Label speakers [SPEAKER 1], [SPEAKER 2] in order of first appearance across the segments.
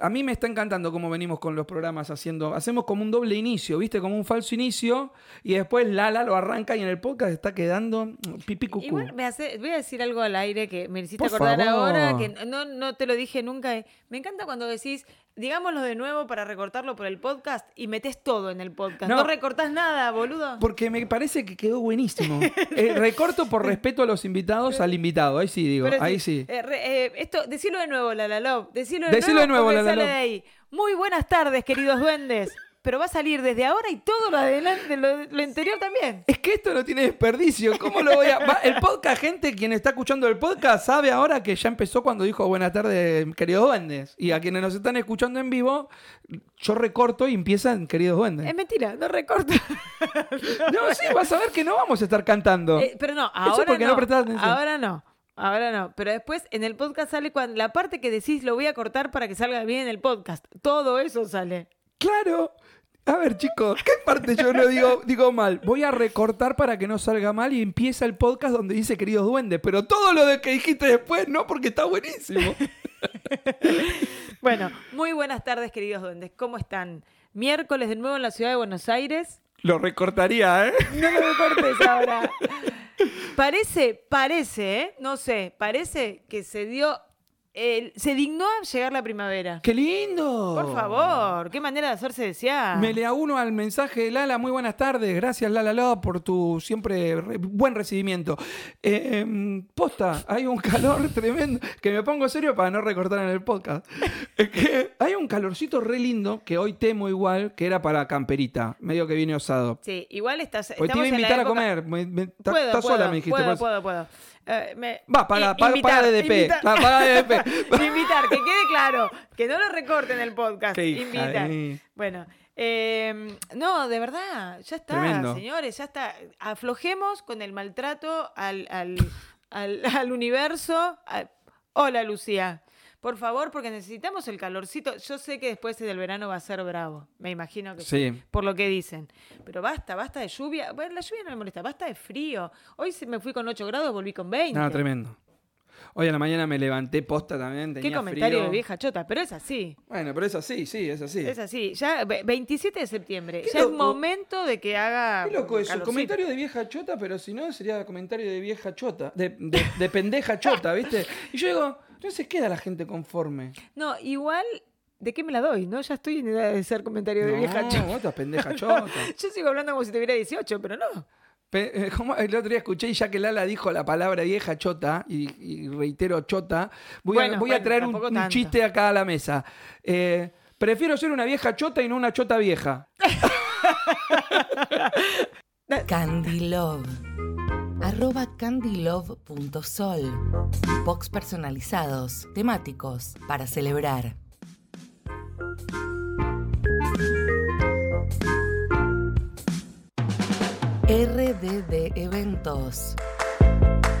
[SPEAKER 1] A mí me está encantando cómo venimos con los programas haciendo. Hacemos como un doble inicio, ¿viste? Como un falso inicio. Y después Lala lo arranca y en el podcast está quedando pipí cucú.
[SPEAKER 2] Igual me hace, voy a decir algo al aire que me hiciste
[SPEAKER 1] Por
[SPEAKER 2] acordar
[SPEAKER 1] favor.
[SPEAKER 2] ahora, que no, no te lo dije nunca. Me encanta cuando decís, digámoslo de nuevo para recortarlo por el podcast y metes todo en el podcast.
[SPEAKER 1] No.
[SPEAKER 2] No, recortás nada, boludo.
[SPEAKER 1] Porque me parece que quedó buenísimo. Eh, recorto por respeto a los invitados al invitado. Ahí sí digo,
[SPEAKER 2] Pero
[SPEAKER 1] ahí
[SPEAKER 2] sí,
[SPEAKER 1] sí.
[SPEAKER 2] eh, re- eh, esto, decilo de nuevo, la la Love. Decilo de
[SPEAKER 1] Decilo de
[SPEAKER 2] nuevo,
[SPEAKER 1] nuevo,
[SPEAKER 2] porque
[SPEAKER 1] La La
[SPEAKER 2] sale de ahí. Muy buenas tardes, queridos duendes. Pero va a salir desde ahora y todo lo adelante, lo, lo anterior también.
[SPEAKER 1] Es que esto no tiene desperdicio. ¿Cómo lo voy a.? Va- el podcast, gente, quien está escuchando el podcast, sabe ahora que ya empezó cuando dijo buenas tardes, queridos duendes. Y a quienes nos están escuchando en vivo, yo recorto y empiezan queridos duendes.
[SPEAKER 2] Es mentira, no recorto.
[SPEAKER 1] No, sí, vas a ver que no vamos a estar cantando.
[SPEAKER 2] Eh, pero no, ahora
[SPEAKER 1] porque no
[SPEAKER 2] no.
[SPEAKER 1] atención.
[SPEAKER 2] ahora no. Ahora no. Pero después en el podcast sale cuando la parte que decís lo voy a cortar para que salga bien en el podcast. Todo eso sale.
[SPEAKER 1] Claro. A ver, chicos, ¿qué parte yo no digo, digo mal? Voy a recortar para que no salga mal y empieza el podcast donde dice queridos duendes. Pero todo lo de que dijiste después, no, porque está buenísimo.
[SPEAKER 2] Bueno, muy buenas tardes, queridos duendes. ¿Cómo están? Miércoles de nuevo en la ciudad de Buenos Aires.
[SPEAKER 1] Lo recortaría, ¿eh?
[SPEAKER 2] No lo me cortes ahora. Parece, parece, ¿eh? No sé, parece que se dio. Se dignó a llegar la primavera.
[SPEAKER 1] ¡Qué lindo!
[SPEAKER 2] Por favor, qué manera de hacerse desear.
[SPEAKER 1] Me le uno al mensaje de Lala. Muy buenas tardes. Gracias, Lala Lala, por tu siempre re- buen recibimiento. Eh, posta, hay un calor tremendo. Que me pongo serio para no recortar en el podcast. Es que hay un calorcito re lindo que hoy temo igual, que era para camperita. Medio que viene osado.
[SPEAKER 2] Sí, igual estás.
[SPEAKER 1] Hoy te iba a invitar a comer. Me- me-
[SPEAKER 2] Puedo, puedo,
[SPEAKER 1] sola, me dijiste.
[SPEAKER 2] Puedo, puedo, puedo. Eh, me-
[SPEAKER 1] Va, paga,
[SPEAKER 2] invitar,
[SPEAKER 1] paga DDP.
[SPEAKER 2] invitar.
[SPEAKER 1] Va, paga DDP.
[SPEAKER 2] invitar, que quede claro. Que no lo recorten el podcast.
[SPEAKER 1] Qué hija
[SPEAKER 2] Invitar. Bueno, eh, no, de verdad, ya está,
[SPEAKER 1] Tremendo.
[SPEAKER 2] señores, ya está. Aflojemos con el maltrato al, al, al- al universo. A- Hola, Lucía. Por favor, porque necesitamos el calorcito. Yo sé que después del verano va a ser bravo. Me imagino que sí.
[SPEAKER 1] Sí.
[SPEAKER 2] Por lo que dicen. Pero basta, basta de lluvia. Bueno, la lluvia no me molesta, basta de frío. Hoy me fui con 8 grados, volví con 20.
[SPEAKER 1] No, tremendo. Hoy a la mañana me levanté posta también.
[SPEAKER 2] Qué comentario
[SPEAKER 1] frío.
[SPEAKER 2] de vieja chota, pero es así.
[SPEAKER 1] Bueno, pero es así, sí, es así.
[SPEAKER 2] Es así. Ya, ve- 27 de septiembre. Ya es momento de que haga.
[SPEAKER 1] Qué loco eso, comentario de vieja chota, pero si no sería comentario de vieja chota, de, de- de pendeja chota, ¿viste? Y yo digo, no se queda la gente conforme.
[SPEAKER 2] No, igual, ¿de qué me la doy? ¿No? Ya estoy en edad de ser comentario de
[SPEAKER 1] no,
[SPEAKER 2] vieja chota.
[SPEAKER 1] estás pendeja chota.
[SPEAKER 2] Yo sigo hablando como si tuviera 18, pero no.
[SPEAKER 1] Pe- eh, como el otro día escuché y ya que Lala dijo la palabra vieja chota, y, y reitero chota, voy, a,
[SPEAKER 2] Bueno,
[SPEAKER 1] voy a traer un, chiste acá a la mesa. Eh, prefiero ser una vieja chota y no una chota vieja.
[SPEAKER 3] Candy Love. Arroba candylove.sol. Box personalizados, temáticos, para celebrar. RDD Eventos.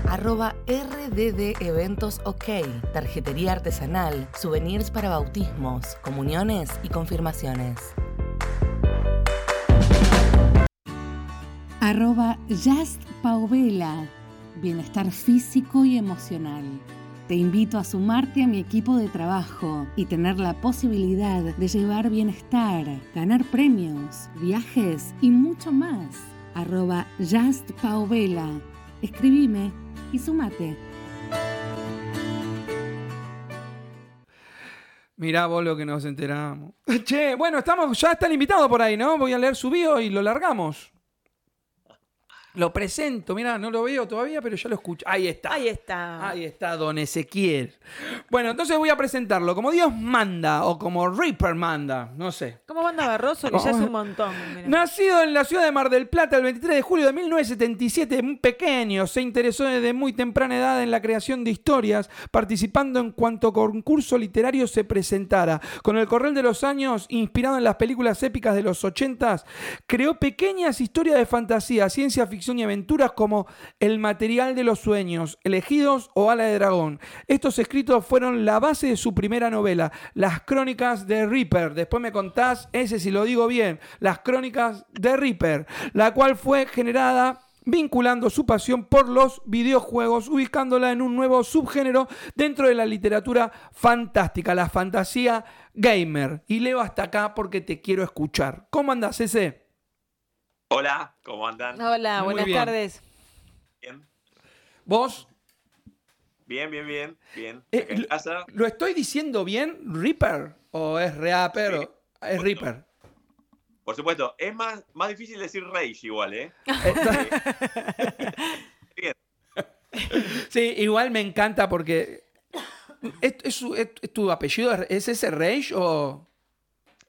[SPEAKER 3] Arroba RDD Eventos OK. Tarjetería artesanal, souvenirs para bautismos, comuniones y confirmaciones.
[SPEAKER 4] Arroba Just Paovela. Bienestar físico y emocional. Te invito a sumarte a mi equipo de trabajo y tener la posibilidad de llevar bienestar, ganar premios, viajes y mucho más. Arroba Just Paovela. Escribime y sumate.
[SPEAKER 1] Mirá vos lo que nos enteramos. Che, bueno, estamos, ya está el invitado por ahí, ¿no? Voy a leer su bio y lo largamos. Lo presento, mirá, no lo veo todavía, pero ya lo escucho. Ahí está.
[SPEAKER 2] Ahí está.
[SPEAKER 1] Ahí está don Ezequiel. Bueno, entonces voy a presentarlo como Dios manda o como Reaper manda, no sé.
[SPEAKER 2] ¿Cómo manda Barroso? Que ya es un montón. mirá.
[SPEAKER 1] Nacido en la ciudad de Mar del Plata el 23 de julio de 1977, muy pequeño, se interesó desde muy temprana edad en la creación de historias, participando en cuanto concurso literario se presentara. Con el correr de los años, inspirado en las películas épicas de los 80s, creó pequeñas historias de fantasía, ciencia ficción y aventuras como El material de los sueños, Elegidos o Ala de dragón. Estos escritos fueron la base de su primera novela, Las crónicas de Reaper. Después me contás, ese si lo digo bien, Las crónicas de Reaper, la cual fue generada vinculando su pasión por los videojuegos, ubicándola en un nuevo subgénero dentro de la literatura fantástica, la fantasía gamer. Y leo hasta acá porque te quiero escuchar. ¿Cómo andas, ese?
[SPEAKER 5] Hola, ¿cómo andan?
[SPEAKER 2] Hola,
[SPEAKER 1] Muy
[SPEAKER 2] buenas
[SPEAKER 1] bien.
[SPEAKER 2] tardes.
[SPEAKER 5] Bien,
[SPEAKER 1] ¿Vos?
[SPEAKER 5] bien, bien, bien. bien.
[SPEAKER 1] Eh,
[SPEAKER 5] en
[SPEAKER 1] lo-
[SPEAKER 5] casa,
[SPEAKER 1] ¿Lo estoy diciendo bien, Reaper? ¿O es Reaper?
[SPEAKER 5] Sí.
[SPEAKER 1] o- Es Reaper.
[SPEAKER 5] por supuesto, es más, más difícil decir Rage igual, ¿eh? Bien.
[SPEAKER 1] Sí, igual me encanta porque. ¿Es, es su- es- es tu apellido? ¿Es ese Rage o.?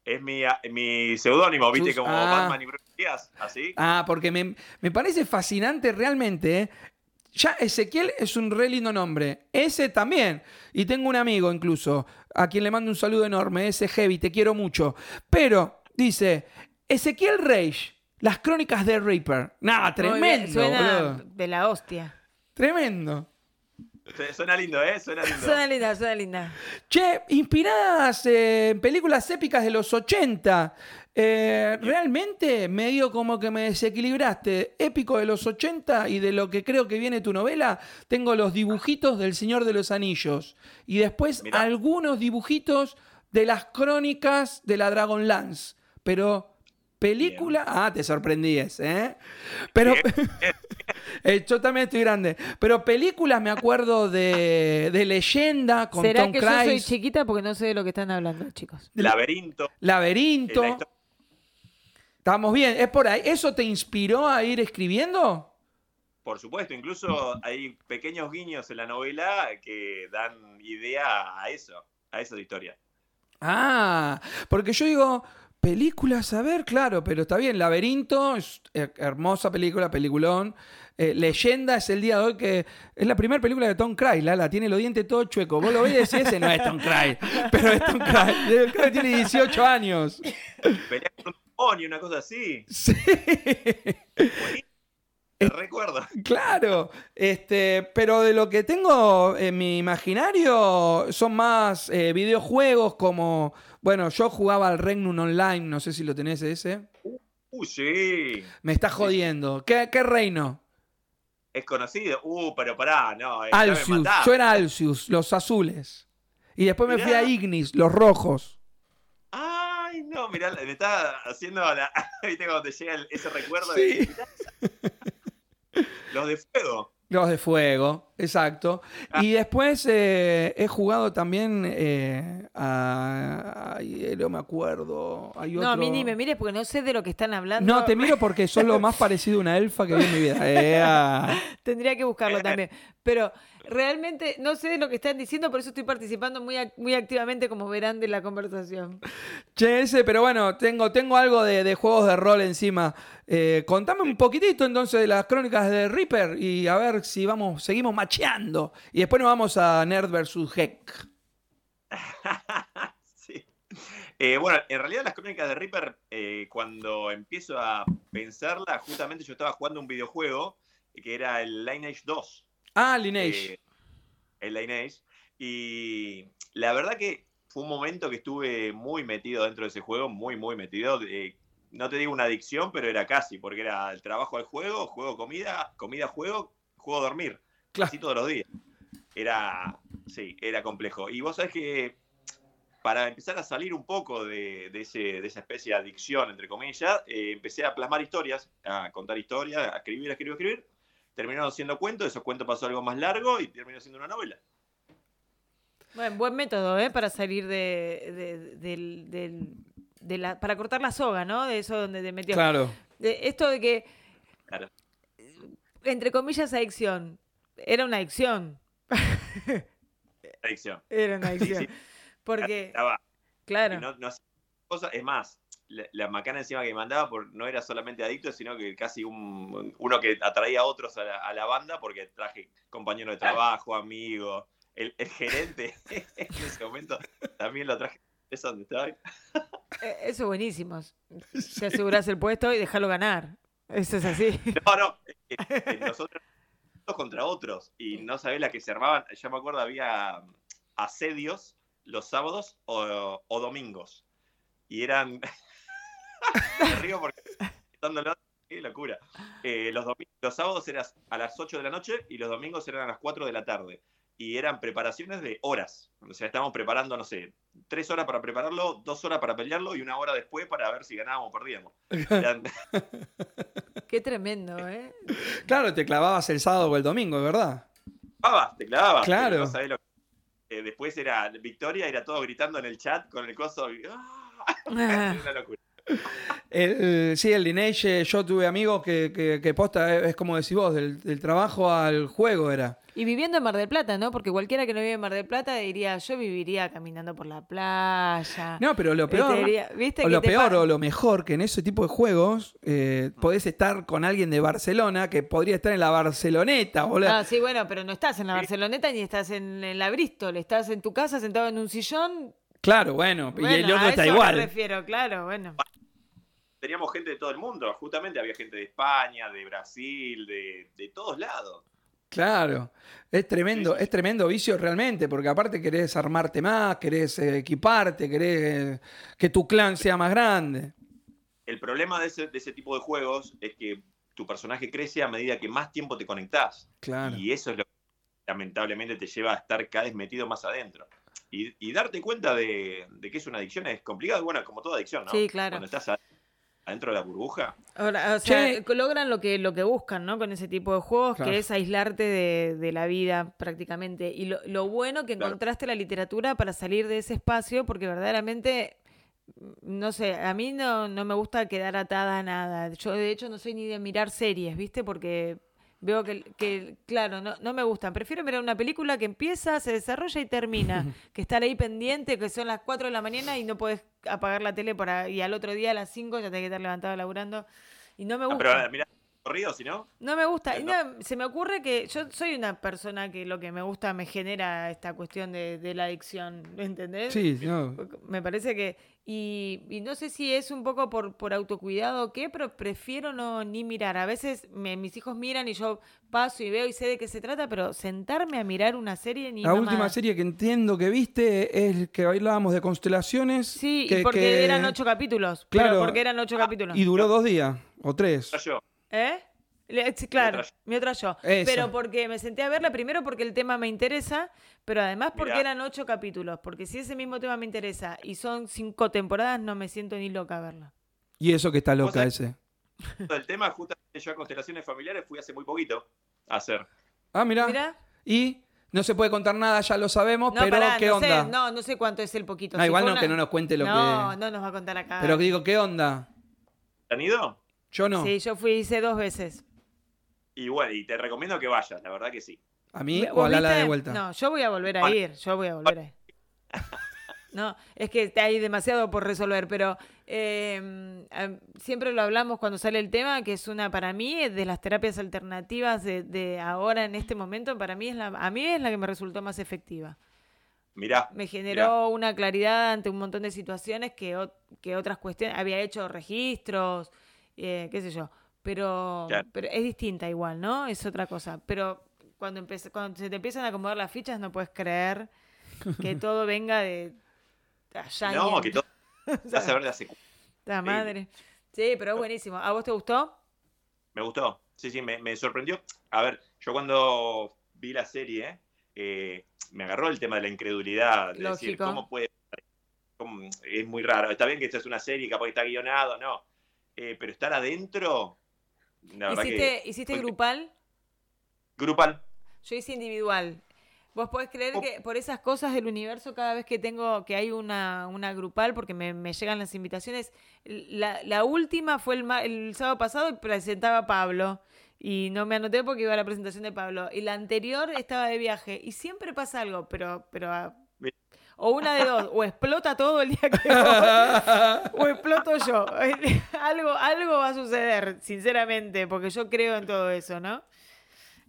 [SPEAKER 5] Es mi, a- mi seudónimo, ¿viste?
[SPEAKER 1] Sus-
[SPEAKER 5] Como
[SPEAKER 1] ah.
[SPEAKER 5] Batman y Bruce Díaz, así.
[SPEAKER 1] Ah, porque me, me parece fascinante realmente. ¿eh? Ya Ezequiel es un re lindo nombre. Ese también. Y tengo un amigo incluso, a quien le mando un saludo enorme. Ese Heavy, te quiero mucho. Pero, dice, Ezequiel Rage, las crónicas de Reaper. Nah,
[SPEAKER 2] Muy bien,
[SPEAKER 1] tremendo.
[SPEAKER 2] Suena
[SPEAKER 1] boludo.
[SPEAKER 2] de la hostia.
[SPEAKER 1] Tremendo.
[SPEAKER 5] Su- Suena lindo, ¿eh? Suena lindo.
[SPEAKER 2] Suena linda, suena linda.
[SPEAKER 1] Che, inspiradas eh, en películas épicas de los 80. eh, realmente medio como que me desequilibraste. Épico de los 80 y de lo que creo que viene tu novela, tengo los dibujitos del Señor de los Anillos. Y después
[SPEAKER 5] Mirá.
[SPEAKER 1] algunos dibujitos de las crónicas de la Dragonlance. Pero película... Ah, te sorprendí ese, ¿eh? Pero... Eh, yo también estoy grande. Pero películas me acuerdo de, de Leyenda con
[SPEAKER 2] ¿Será
[SPEAKER 1] Tom
[SPEAKER 2] que yo soy
[SPEAKER 1] Cruise.
[SPEAKER 2] chiquita porque no sé de lo que están hablando, chicos?
[SPEAKER 5] Laberinto.
[SPEAKER 1] Laberinto.
[SPEAKER 5] La
[SPEAKER 1] Estamos bien. ¿Es por ahí? ¿Eso te inspiró a ir escribiendo?
[SPEAKER 5] Por supuesto, incluso hay pequeños guiños en la novela que dan idea a eso, a esa historia.
[SPEAKER 1] Ah, porque yo digo, películas, a ver, claro, pero está bien. Laberinto es hermosa película, peliculón. Eh, Leyenda es el día de hoy que es la primera película de Tom Cruise, la, la tiene los dientes todo chueco. Vos lo ves y decís, ese no es Tom Cruise, pero es Tom Cruise. Tom Cruise tiene 18 años.
[SPEAKER 5] Pelea con un demonio, una cosa así.
[SPEAKER 1] Sí. Claro, este, pero de lo que tengo en mi imaginario son más eh, videojuegos como, bueno, yo jugaba al Regnum Online, no sé si lo tenés ese.
[SPEAKER 5] Uh, sí.
[SPEAKER 1] Me está jodiendo. ¿Qué, qué reino?
[SPEAKER 5] Es conocido. Uh, pero pará, no. eh,
[SPEAKER 1] Alcius. Yo era Alcius, los azules. Y después me fui a Ignis, los rojos.
[SPEAKER 5] Ay, no, mirá, me está haciendo la. ¿Viste cuando te llega el- ese recuerdo?
[SPEAKER 1] Sí.
[SPEAKER 5] de- Los de fuego.
[SPEAKER 1] Los de fuego, exacto.
[SPEAKER 5] Ah.
[SPEAKER 1] Y después eh, he jugado también eh, a... ay, eh, no me acuerdo. Hay
[SPEAKER 2] No, a mí
[SPEAKER 1] otro-
[SPEAKER 2] ni me mires porque no sé de lo que están hablando.
[SPEAKER 1] No, te miro porque sos lo más parecido a una elfa que vi en mi vida. Ea.
[SPEAKER 2] Tendría que buscarlo también. Pero realmente no sé de lo que están diciendo, por eso estoy participando muy, ac- muy activamente, como verán, de la conversación.
[SPEAKER 1] Che, ese, pero bueno, tengo, tengo algo de, de juegos de rol encima. Eh, contame un poquitito entonces de las crónicas de Reaper y a ver si vamos, seguimos macheando. Y después nos vamos a Nerd vs. Heck.
[SPEAKER 5] sí. Eh, bueno, en realidad las crónicas de Reaper, eh, cuando empiezo a pensarla, justamente yo estaba jugando un videojuego que era el Lineage 2.
[SPEAKER 1] Ah, Lineage.
[SPEAKER 5] eh, el Lineage. Y la verdad que fue un momento que estuve muy metido dentro de ese juego, muy, muy metido. eh, no te digo una adicción, pero era casi, porque era el trabajo al juego, juego comida, comida juego, juego dormir.
[SPEAKER 1] Claro.
[SPEAKER 5] Así todos los días. Era, sí, era complejo. Y vos sabés que para empezar a salir un poco de, de ese- de esa especie de adicción, entre comillas, eh, empecé a plasmar historias, a contar historias, a escribir, a escribir, a escribir. Terminaron siendo cuentos, esos cuentos pasó algo más largo y terminó siendo una novela.
[SPEAKER 2] Bueno, buen método, ¿eh? Para salir de, de- del- del- de la, para cortar la soga, ¿no? De eso donde te metió.
[SPEAKER 1] Claro.
[SPEAKER 2] De esto de que,
[SPEAKER 5] Claro.
[SPEAKER 2] entre comillas, adicción. Era una adicción.
[SPEAKER 5] Adicción.
[SPEAKER 2] Era una
[SPEAKER 5] Sí,
[SPEAKER 2] adicción.
[SPEAKER 5] sí.
[SPEAKER 2] Porque,
[SPEAKER 5] Estaba-
[SPEAKER 2] claro.
[SPEAKER 5] no, no hacía cosas- es más, la, la macana encima que me mandaba por, no era solamente adicto, sino que casi un, uno que atraía a otros a la, a la banda porque traje compañero de trabajo, amigo, el, el gerente en ese momento también lo traje. ¿Eso donde estaba?
[SPEAKER 2] Eh, Eso es buenísimo. Te aseguras el puesto y dejarlo ganar. Eso es así.
[SPEAKER 5] No, no, eh, nosotros contra otros y no sabés la que se armaban. Yo me acuerdo había asedios los sábados o, o domingos y eran. me río porque Qué locura. Eh, los, sábados eran a las 8 de la noche y los domingos eran a las 4 de la tarde. Y eran preparaciones de horas. O sea, estábamos preparando, no sé, tres horas para prepararlo, dos horas para pelearlo y una hora después para ver si ganábamos o perdíamos. Eran-
[SPEAKER 2] Qué tremendo, ¿eh?
[SPEAKER 1] Claro, te clavabas el sábado o el domingo, de verdad.
[SPEAKER 5] clavabas, te clavabas.
[SPEAKER 1] Claro.
[SPEAKER 5] pero no sabés lo que- eh, después era Victoria, era todo gritando en el chat con el coso. ¡Ah! Una locura.
[SPEAKER 1] El- sí, el Lineage, yo tuve amigos que, que, que posta, es, como decís vos, del, del trabajo al juego era.
[SPEAKER 2] Y viviendo en Mar del Plata, ¿no? Porque cualquiera que no vive en Mar del Plata diría, yo viviría caminando por la playa.
[SPEAKER 1] No, pero lo peor,
[SPEAKER 2] Este, diría- ¿viste
[SPEAKER 1] o
[SPEAKER 2] que
[SPEAKER 1] lo
[SPEAKER 2] te
[SPEAKER 1] peor o lo mejor, que en ese tipo de juegos eh, podés estar con alguien de Barcelona que podría estar en la Barceloneta, boludo.
[SPEAKER 2] Ah, sí, bueno, pero no estás en la Barceloneta ni estás en, en la Bristol, estás en tu casa sentado en un sillón.
[SPEAKER 1] Claro, bueno, y el
[SPEAKER 2] Bueno,
[SPEAKER 1] otro
[SPEAKER 2] a
[SPEAKER 1] está
[SPEAKER 2] eso
[SPEAKER 1] igual.
[SPEAKER 2] Me refiero, claro, bueno.
[SPEAKER 5] Teníamos gente de todo el mundo, justamente había gente de España, de Brasil, de, de todos lados.
[SPEAKER 1] Claro, es tremendo,
[SPEAKER 5] Sí, sí, sí.
[SPEAKER 1] es tremendo vicio realmente, porque aparte querés armarte más, querés eh, equiparte, querés eh, que tu clan sea más grande.
[SPEAKER 5] El problema de ese, de ese tipo de juegos es que tu personaje crece a medida que más tiempo te conectás.
[SPEAKER 1] Claro.
[SPEAKER 5] Y eso es lo que lamentablemente te lleva a estar cada vez metido más adentro. Y, y darte cuenta de, de que es una adicción es complicado, bueno, como toda adicción, ¿no?
[SPEAKER 2] Sí, claro.
[SPEAKER 5] Cuando estás a- adentro de la burbuja.
[SPEAKER 2] Ahora, o sea,
[SPEAKER 1] Che.
[SPEAKER 2] logran lo que, lo que buscan, ¿no? Con ese tipo de juegos,
[SPEAKER 1] Claro.
[SPEAKER 2] que es aislarte de, de la vida prácticamente. Y lo, lo bueno que
[SPEAKER 5] Claro.
[SPEAKER 2] encontraste la literatura para salir de ese espacio, porque verdaderamente, mm, no sé, a mí no, no me gusta quedar atada a nada. Yo, de hecho, no soy ni de mirar series, ¿viste? Porque veo que, que claro, no, no me gustan. Prefiero mirar una película que empieza, se desarrolla y termina. que estar ahí pendiente, que son las 4 de la mañana y no puedes apagar la tele para, y al otro día a las 5 ya tenés que estar levantado laburando. Y no me gusta.
[SPEAKER 5] pero mira, corrido, si no.
[SPEAKER 2] No me gusta.
[SPEAKER 5] No.
[SPEAKER 2] no, se me ocurre que yo soy una persona que lo que me gusta me genera esta cuestión de, de la adicción, ¿entendés?
[SPEAKER 1] Sí, no.
[SPEAKER 2] Me parece que... Y, y no sé si es un poco por, por autocuidado o qué, pero prefiero no ni mirar. A veces me- mis hijos miran y yo paso y veo y sé de qué se trata, pero sentarme a mirar una serie ni
[SPEAKER 1] La
[SPEAKER 2] mamá.
[SPEAKER 1] última serie que entiendo que viste es que hablábamos de constelaciones.
[SPEAKER 2] Sí,
[SPEAKER 1] que,
[SPEAKER 2] y porque
[SPEAKER 1] que-
[SPEAKER 2] eran ocho capítulos.
[SPEAKER 1] Claro.
[SPEAKER 2] Pero porque eran ocho capítulos.
[SPEAKER 1] Y duró dos días o tres.
[SPEAKER 5] Yo,
[SPEAKER 2] ¿Eh? Sí, claro,
[SPEAKER 5] otra yo.
[SPEAKER 2] mi otra yo.
[SPEAKER 1] Eso.
[SPEAKER 2] Pero porque me senté a verla primero porque el tema me interesa, pero además porque
[SPEAKER 5] Mirá.
[SPEAKER 2] eran ocho capítulos. Porque si ese mismo tema me interesa y son cinco temporadas, no me siento ni loca a verla.
[SPEAKER 1] Y eso que está loca ese.
[SPEAKER 5] el tema, justamente yo a constelaciones familiares fui hace muy poquito a hacer.
[SPEAKER 1] Ah, mirá.
[SPEAKER 2] Mira,
[SPEAKER 1] Y no se puede contar nada, ya lo sabemos,
[SPEAKER 2] no,
[SPEAKER 1] pero
[SPEAKER 2] pará,
[SPEAKER 1] ¿qué
[SPEAKER 2] no
[SPEAKER 1] onda?
[SPEAKER 2] sé, no, no sé cuánto es el poquito.
[SPEAKER 1] No,
[SPEAKER 2] Si
[SPEAKER 1] igual no,
[SPEAKER 2] una-
[SPEAKER 1] que no nos cuente lo
[SPEAKER 2] no,
[SPEAKER 1] que.
[SPEAKER 2] no nos va a contar acá.
[SPEAKER 1] Pero digo, ¿qué onda?
[SPEAKER 5] ¿Han ido?
[SPEAKER 1] Yo no.
[SPEAKER 2] Sí, yo fui, hice dos veces.
[SPEAKER 5] Y bueno, y te recomiendo que vayas, la verdad que sí.
[SPEAKER 1] A mí
[SPEAKER 2] ¿Vos
[SPEAKER 1] o a Lala de vuelta.
[SPEAKER 2] No, yo voy a volver a ir. Yo voy a volver a ir. No, es que hay demasiado por resolver, pero eh, eh, siempre lo hablamos cuando sale el tema, que es una, para mí, de las terapias alternativas de, de ahora en este momento, para mí es la, a mí es la que me resultó más efectiva.
[SPEAKER 5] Mirá.
[SPEAKER 2] Me generó una claridad ante un montón de situaciones que, que otras cuestiones, había hecho registros, eh, qué sé yo, pero,
[SPEAKER 5] Claro.
[SPEAKER 2] pero es distinta igual, ¿no? Es otra cosa. Pero cuando, empe- cuando se te empiezan a acomodar las fichas no puedes creer que todo venga de allá.
[SPEAKER 5] No, que todo. Vas a ver de hace
[SPEAKER 2] La madre. Sí, pero es buenísimo. ¿A vos te gustó?
[SPEAKER 5] Me gustó. Sí, sí, me, me sorprendió. A ver, yo cuando vi la serie, eh, me agarró el tema de la incredulidad. De decir. ¿cómo puede cómo- Es muy raro. Está bien que esta es una serie, capaz que está guionado, no. Eh, pero estar adentro, la verdad
[SPEAKER 2] ¿Hiciste,
[SPEAKER 5] que...
[SPEAKER 2] ¿hiciste grupal?
[SPEAKER 5] Grupal.
[SPEAKER 2] Yo hice individual. Vos podés creer
[SPEAKER 5] Oh.
[SPEAKER 2] que por esas cosas del universo, cada vez que tengo, que hay una, una grupal, porque me, me llegan las invitaciones, la, la última fue el, el sábado pasado y presentaba a Pablo. Y no me anoté porque iba a la presentación de Pablo. Y la anterior estaba de viaje. Y siempre pasa algo, pero, pero. O una de dos, o explota todo el día que voy, o exploto yo. algo, algo va a suceder, sinceramente, porque yo creo en todo eso, ¿no?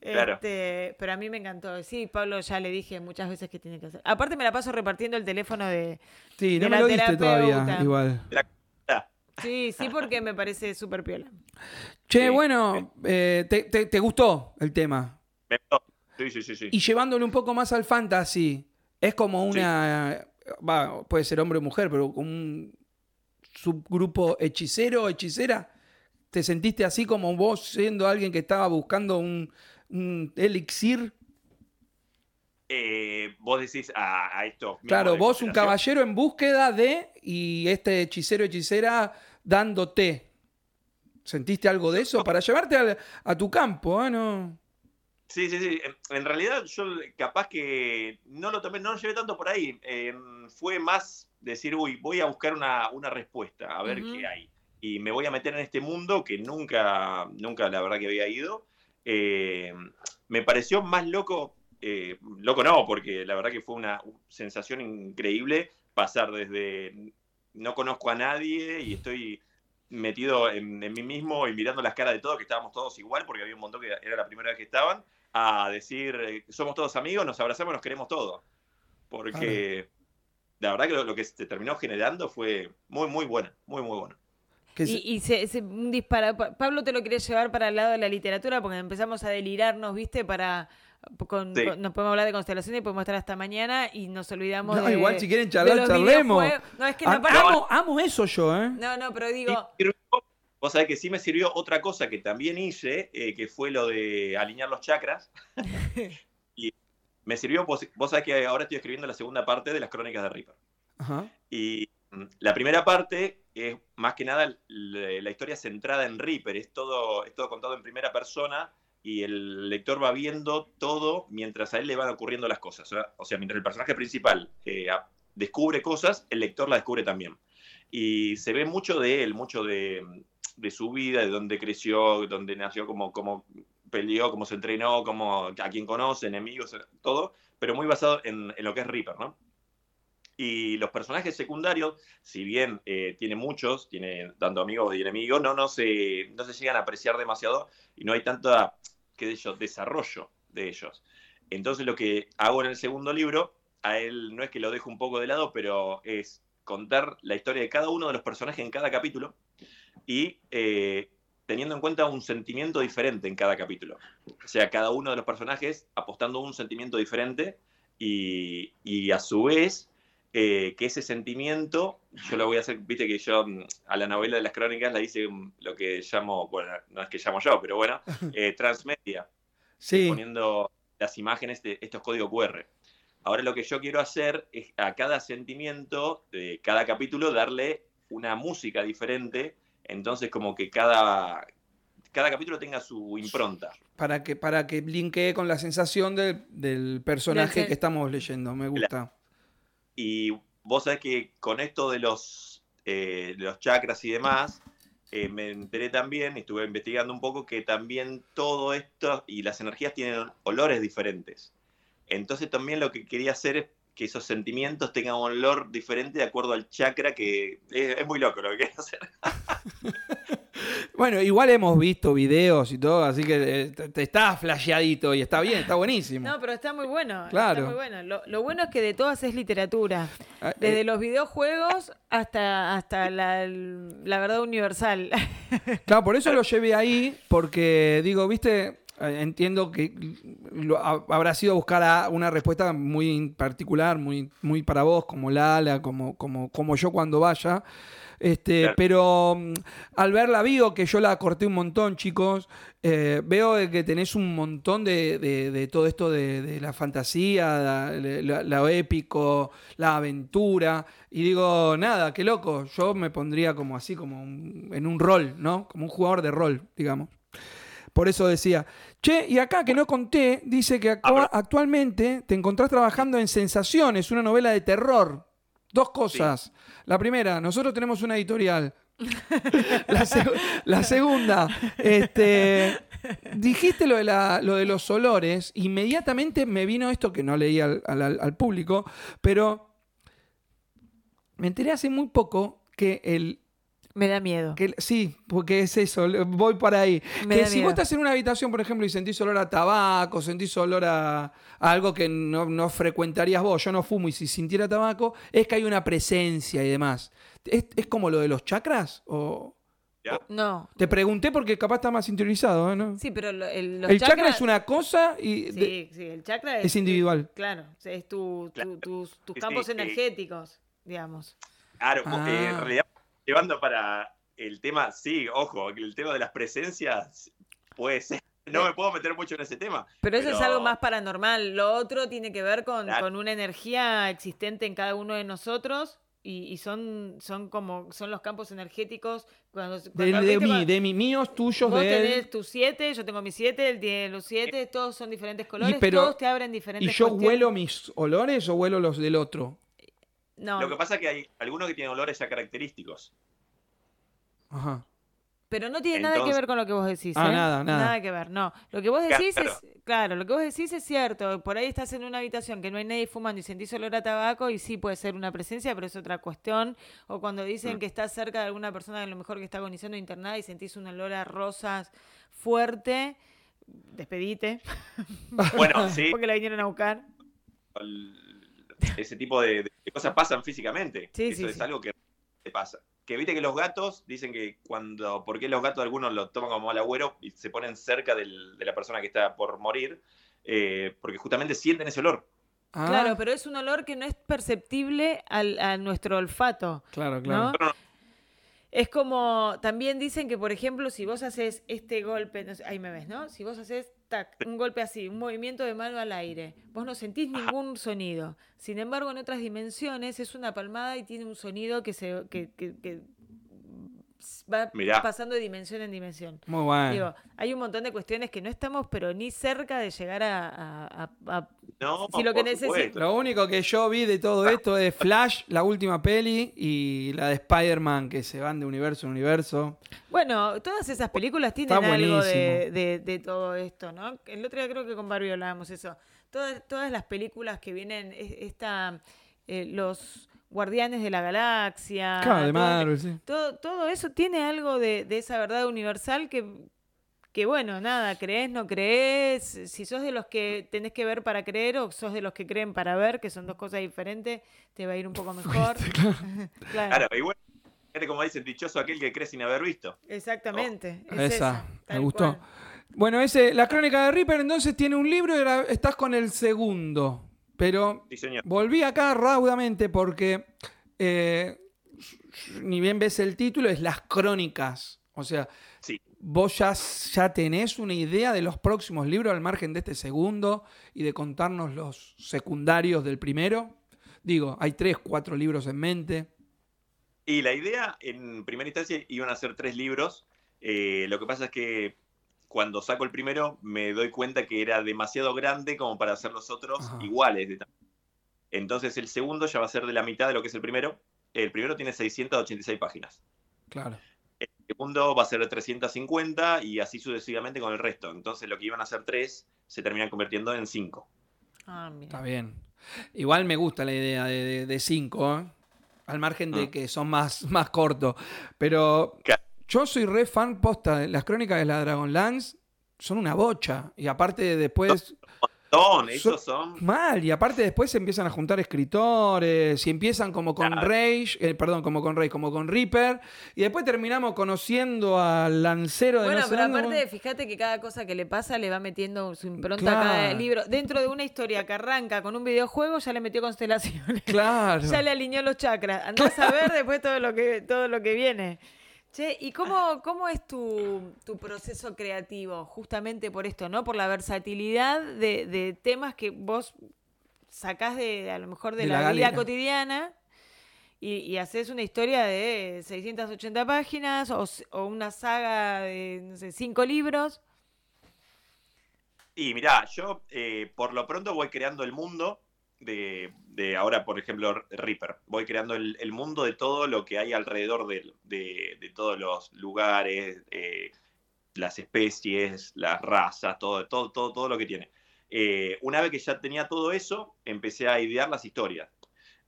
[SPEAKER 5] Claro.
[SPEAKER 2] Este, pero a mí me encantó. Sí, Pablo ya le dije muchas veces que tiene que hacer. Aparte me la paso repartiendo el teléfono de...
[SPEAKER 1] Sí,
[SPEAKER 2] de
[SPEAKER 1] no me
[SPEAKER 2] la
[SPEAKER 1] lo diste todavía, igual.
[SPEAKER 2] Sí, sí, porque me parece súper piola.
[SPEAKER 1] Che,
[SPEAKER 5] Sí.
[SPEAKER 1] bueno, eh, te, te- te gustó el tema.
[SPEAKER 5] me gustó. Sí, sí, sí, sí.
[SPEAKER 1] Y llevándolo un poco más al fantasy, es como una. Va, puede ser hombre o mujer, pero como un subgrupo hechicero o hechicera. ¿Te sentiste así como vos siendo alguien que estaba buscando un, un elixir?
[SPEAKER 5] Eh, vos decís a, a esto.
[SPEAKER 1] Claro, vos un caballero en búsqueda de y este hechicero hechicera dándote. ¿Sentiste algo de eso? Para llevarte a, tu campo, ¿eh? No.
[SPEAKER 5] Sí, sí, sí. En, realidad yo capaz que no lo tomé, no lo llevé tanto por ahí. Eh, fue más decir, uy, voy a buscar una, una respuesta, a ver qué hay. Y me voy a meter en este mundo que nunca, nunca la verdad que había ido. Eh, me pareció más loco, eh, loco no, porque la verdad que fue una sensación increíble pasar desde no conozco a nadie y estoy metido en, en mí mismo y mirando las caras de todos, que estábamos todos igual, porque había un montón que era la primera vez que estaban, a decir, eh, somos todos amigos, nos abrazamos, nos queremos todos. Porque la verdad que lo, lo que se terminó generando fue muy, muy buena, muy, muy buena.
[SPEAKER 1] Que se-
[SPEAKER 2] Y, y se, se- un Pa- Pablo te lo quería llevar para el lado de la literatura porque empezamos a delirarnos, ¿viste? Para con-
[SPEAKER 5] Sí.
[SPEAKER 2] con- nos podemos hablar de constelaciones y podemos estar hasta mañana y nos olvidamos
[SPEAKER 1] No,
[SPEAKER 2] de
[SPEAKER 1] igual si quieren charlar, charlemos.
[SPEAKER 2] No, es que
[SPEAKER 1] A-
[SPEAKER 2] no, para-
[SPEAKER 1] amo, amo eso yo, ¿eh?
[SPEAKER 2] no, no, pero digo,
[SPEAKER 5] vos sabés que sí me sirvió otra cosa que también hice, eh, que fue lo de alinear los chakras. y me sirvió, vos, vos sabés que ahora estoy escribiendo la segunda parte de las crónicas de Reaper.
[SPEAKER 1] Ajá.
[SPEAKER 5] Y mm, la primera parte es más que nada la, historia centrada en Reaper, es todo, es todo contado en primera persona y el lector va viendo todo mientras a él le van ocurriendo las cosas. O sea, mientras el personaje principal eh, descubre cosas, el lector la descubre también. Y se ve mucho de él, mucho de, de su vida, de dónde creció, dónde nació, cómo, cómo peleó, cómo se entrenó, cómo, a quién conoce, enemigos, todo, pero muy basado en, en lo que es Reaper, ¿no? Y los personajes secundarios, si bien eh, tiene muchos, tiene tanto amigos y enemigos, no, no, se, no se llegan a apreciar demasiado y no hay tanta, qué sé yo, desarrollo de ellos. Entonces lo que hago en el segundo libro, a él no es que lo dejo un poco de lado, pero es contar la historia de cada uno de los personajes en cada capítulo y eh, teniendo en cuenta un sentimiento diferente en cada capítulo. O sea, cada uno de los personajes apostando un sentimiento diferente y, y a su vez eh, que ese sentimiento, yo lo voy a hacer, viste que yo mm, a la novela de las crónicas la hice mm, lo que llamo, bueno, no es que llamo yo, pero bueno, eh, transmedia,
[SPEAKER 1] Sí.
[SPEAKER 5] poniendo las imágenes de estos códigos QR. Ahora lo que yo quiero hacer es a cada sentimiento de cada capítulo darle una música diferente, entonces como que cada, cada capítulo tenga su impronta.
[SPEAKER 1] Para que, para que linkee con la sensación del, del personaje que estamos leyendo. Me gusta.
[SPEAKER 5] Y vos sabés que con esto de los, eh, los chakras y demás, eh, me enteré también, estuve investigando un poco, que también todo esto y las energías tienen olores diferentes. Entonces también lo que quería hacer es que esos sentimientos tengan un olor diferente de acuerdo al chakra, que es, es muy loco lo que quiero hacer.
[SPEAKER 1] Bueno, igual hemos visto videos y todo, así que eh, te, te está flasheadito y está bien, está buenísimo.
[SPEAKER 2] no, pero está muy bueno.
[SPEAKER 1] Claro.
[SPEAKER 2] Está muy bueno. Lo, lo bueno es que de todas es literatura.
[SPEAKER 1] Ah,
[SPEAKER 2] Desde
[SPEAKER 1] eh,
[SPEAKER 2] los videojuegos hasta, hasta la, la verdad universal.
[SPEAKER 1] Claro, por eso lo llevé ahí, porque digo, viste, Eh, entiendo que lo- ha- habrá sido buscar a- una respuesta muy particular, muy, muy para vos, como Lala, como, como, como yo cuando vaya. Este,
[SPEAKER 5] Claro.
[SPEAKER 1] Pero mm, al verla vivo, que yo la corté un montón, chicos, eh, veo que tenés un montón de, de- de todo esto de, de la fantasía, la- la- lo épico, la aventura. Y digo, nada, qué loco. Yo me pondría como así, como un- en un rol, ¿no? Como un jugador de rol, digamos. Por eso decía, che, y acá que no conté, dice que actua- actualmente te encontrás trabajando en Sensaciones, una novela de terror. Dos cosas. La primera, nosotros tenemos una editorial. la, seg- la segunda, este, dijiste lo de, la- lo de los olores, inmediatamente me vino esto que no leí al, al- al público, pero me enteré hace muy poco que el
[SPEAKER 2] Me da miedo.
[SPEAKER 1] que- sí, porque es eso, voy para ahí.
[SPEAKER 2] Me
[SPEAKER 1] que
[SPEAKER 2] da
[SPEAKER 1] si
[SPEAKER 2] miedo.
[SPEAKER 1] vos estás en una habitación, por ejemplo, y sentís olor a tabaco, sentís olor a, a algo que no, no frecuentarías vos, yo no fumo y si sintiera tabaco, es que hay una presencia y demás. ¿Es, es como lo de los chakras? O,
[SPEAKER 2] No.
[SPEAKER 1] te pregunté porque capaz está más interiorizado, ¿eh? ¿no?
[SPEAKER 2] Sí, pero lo- el, los
[SPEAKER 1] el chakra es una cosa y... de-
[SPEAKER 2] Sí, sí, el chakra es,
[SPEAKER 1] es individual.
[SPEAKER 2] Claro, es tu, tus, tus campos
[SPEAKER 5] sí.
[SPEAKER 2] energéticos, digamos.
[SPEAKER 5] Claro, vos, eh,
[SPEAKER 1] Ah.
[SPEAKER 5] en realidad, llevando para, el tema, sí, ojo, el tema de las presencias puede ser. No me puedo meter mucho en ese tema.
[SPEAKER 2] Pero eso es algo más paranormal. Lo otro tiene que ver con,
[SPEAKER 5] Claro.
[SPEAKER 2] con una energía existente en cada uno de nosotros. Y, y son, son como son los campos energéticos cuando,
[SPEAKER 1] De,
[SPEAKER 2] cuando-
[SPEAKER 1] de
[SPEAKER 2] ¿viste
[SPEAKER 1] mí, de mí, míos, tuyos,
[SPEAKER 2] Vos
[SPEAKER 1] de él.
[SPEAKER 2] tenés tus siete, yo tengo mis siete, él tiene los siete, todos son diferentes colores,
[SPEAKER 1] pero-
[SPEAKER 2] todos te abren
[SPEAKER 1] ¿Y
[SPEAKER 2] diferentes
[SPEAKER 1] yo
[SPEAKER 2] cuestiones.
[SPEAKER 1] huelo mis olores o huelo los del otro?
[SPEAKER 2] No,
[SPEAKER 5] Lo que pasa es que hay algunos que tienen olores ya característicos.
[SPEAKER 1] Ajá.
[SPEAKER 2] pero no tiene nada que ver con lo que vos decís.
[SPEAKER 1] Ah,
[SPEAKER 2] ¿eh?
[SPEAKER 1] nada, nada.
[SPEAKER 2] que ver, no. Lo que vos
[SPEAKER 5] Claro.
[SPEAKER 2] decís es, claro, lo que vos decís es cierto. Por ahí estás en una habitación que no hay nadie fumando y sentís olor a tabaco y sí puede ser una presencia, pero es otra cuestión. O cuando dicen
[SPEAKER 5] Mm.
[SPEAKER 2] que estás cerca de alguna persona a lo mejor que está agonizando internada y sentís un olor a rosas fuerte, despedite,
[SPEAKER 5] Bueno, sí,
[SPEAKER 2] porque la vinieron a buscar.
[SPEAKER 5] el- ese tipo de, de cosas pasan físicamente.
[SPEAKER 2] Sí,
[SPEAKER 5] Eso
[SPEAKER 2] sí,
[SPEAKER 5] es
[SPEAKER 2] sí.
[SPEAKER 5] algo que te pasa. Que viste que los gatos dicen que cuando, ¿por qué los gatos algunos lo toman como mal agüero y se ponen cerca del- de la persona que está por morir? Eh, porque justamente sienten ese olor.
[SPEAKER 1] Ah,
[SPEAKER 2] Claro, pero es un olor que no es perceptible al, a nuestro olfato.
[SPEAKER 1] claro, claro.
[SPEAKER 2] ¿no? Es como, también dicen que, por ejemplo, si vos haces este golpe, no sé, ahí me ves, ¿no? Si vos haces tac, un golpe así, un movimiento de mano al aire, vos no sentís ningún sonido. Sin embargo, en otras dimensiones es una palmada y tiene un sonido que se que, que- que va
[SPEAKER 5] Mirá.
[SPEAKER 2] pasando de dimensión en dimensión.
[SPEAKER 1] Muy bueno.
[SPEAKER 2] Digo, hay un montón de cuestiones que no estamos, pero ni cerca de llegar a... a- a- a-
[SPEAKER 5] No,
[SPEAKER 2] Si lo que.
[SPEAKER 1] Lo único que yo vi de todo esto es Flash, la última peli, y la de Spider-Man, que se van de universo en universo.
[SPEAKER 2] Bueno, todas esas películas tienen algo de,
[SPEAKER 1] buenísimo.
[SPEAKER 2] de- de todo esto, ¿no? El otro día creo que con Barbie hablábamos eso. Todas, todas las películas que vienen, es- esta, eh, los Guardianes de la Galaxia.
[SPEAKER 1] claro, de
[SPEAKER 2] todo-
[SPEAKER 1] Marvel, sí.
[SPEAKER 2] todo, todo eso tiene algo de, de esa verdad universal que, que, bueno, nada, crees, no crees. Si sos de los que tenés que ver para creer o sos de los que creen para ver, que son dos cosas diferentes, te va a ir un poco mejor. Claro,
[SPEAKER 5] Claro, y bueno, fíjate como dicen, dichoso aquel que cree sin haber visto.
[SPEAKER 2] exactamente. es
[SPEAKER 1] Esa,
[SPEAKER 2] esa,
[SPEAKER 1] me gustó.
[SPEAKER 2] cual.
[SPEAKER 1] Bueno, ese, la crónica de Reaper entonces tiene un libro y ahora estás con el segundo. Pero
[SPEAKER 5] Sí, señor.
[SPEAKER 1] volví acá raudamente porque eh, ni bien ves el título, es las crónicas. O sea,
[SPEAKER 5] Sí.
[SPEAKER 1] Vos ya, ya tenés una idea de los próximos libros al margen de este segundo y de contarnos los secundarios del primero. Digo, hay tres, cuatro libros en mente.
[SPEAKER 5] Y la idea, en primera instancia, iban a ser tres libros. Eh, lo que pasa es que cuando saco el primero, me doy cuenta que era demasiado grande como para hacer los otros
[SPEAKER 1] Ajá.
[SPEAKER 5] iguales. de tamaño. Entonces, el segundo ya va a ser de la mitad de lo que es el primero. El primero tiene 686 páginas.
[SPEAKER 1] Claro.
[SPEAKER 5] El segundo va a ser de 350 y así sucesivamente con el resto. Entonces, lo que iban a ser tres se terminan convirtiendo en cinco.
[SPEAKER 2] Ah, mira.
[SPEAKER 1] Está bien. Igual me gusta la idea de, de- de cinco, ¿eh? al margen de
[SPEAKER 5] Mm.
[SPEAKER 1] que son más, más cortos. Pero yo soy re fan posta. de Las crónicas de la Dragonlance son una bocha. Y aparte después...
[SPEAKER 5] Son, esos son.
[SPEAKER 1] Mal, y aparte después se empiezan a juntar escritores y empiezan como con
[SPEAKER 5] Claro.
[SPEAKER 1] Rage, eh, perdón, como con Rage, como con Reaper, y después terminamos conociendo al lancero de
[SPEAKER 2] Bueno,
[SPEAKER 1] no
[SPEAKER 2] pero aparte, fíjate que cada cosa que le pasa le va metiendo su impronta
[SPEAKER 1] Claro.
[SPEAKER 2] a cada libro. Dentro de una historia que arranca con un videojuego, ya le metió constelaciones.
[SPEAKER 1] Claro.
[SPEAKER 2] Ya le alineó los chakras. Andás a ver después todo lo que, todo lo que viene. Che, ¿y cómo, cómo es tu, tu proceso creativo? Justamente por esto, ¿no? Por la versatilidad de, de temas que vos sacás de, a lo mejor de,
[SPEAKER 1] De
[SPEAKER 2] la,
[SPEAKER 1] la
[SPEAKER 2] vida cotidiana y, y haces una historia de 680 páginas o una saga de, no sé, cinco libros.
[SPEAKER 5] Y mirá, yo eh, por lo pronto voy creando el mundo de, ahora, por ejemplo, Reaper. Voy creando el, mundo de todo lo que hay alrededor de, de todos los lugares, eh, las especies, las razas, todo, todo, todo, todo lo que tiene. Eh, una vez que ya tenía todo eso, empecé a idear las historias.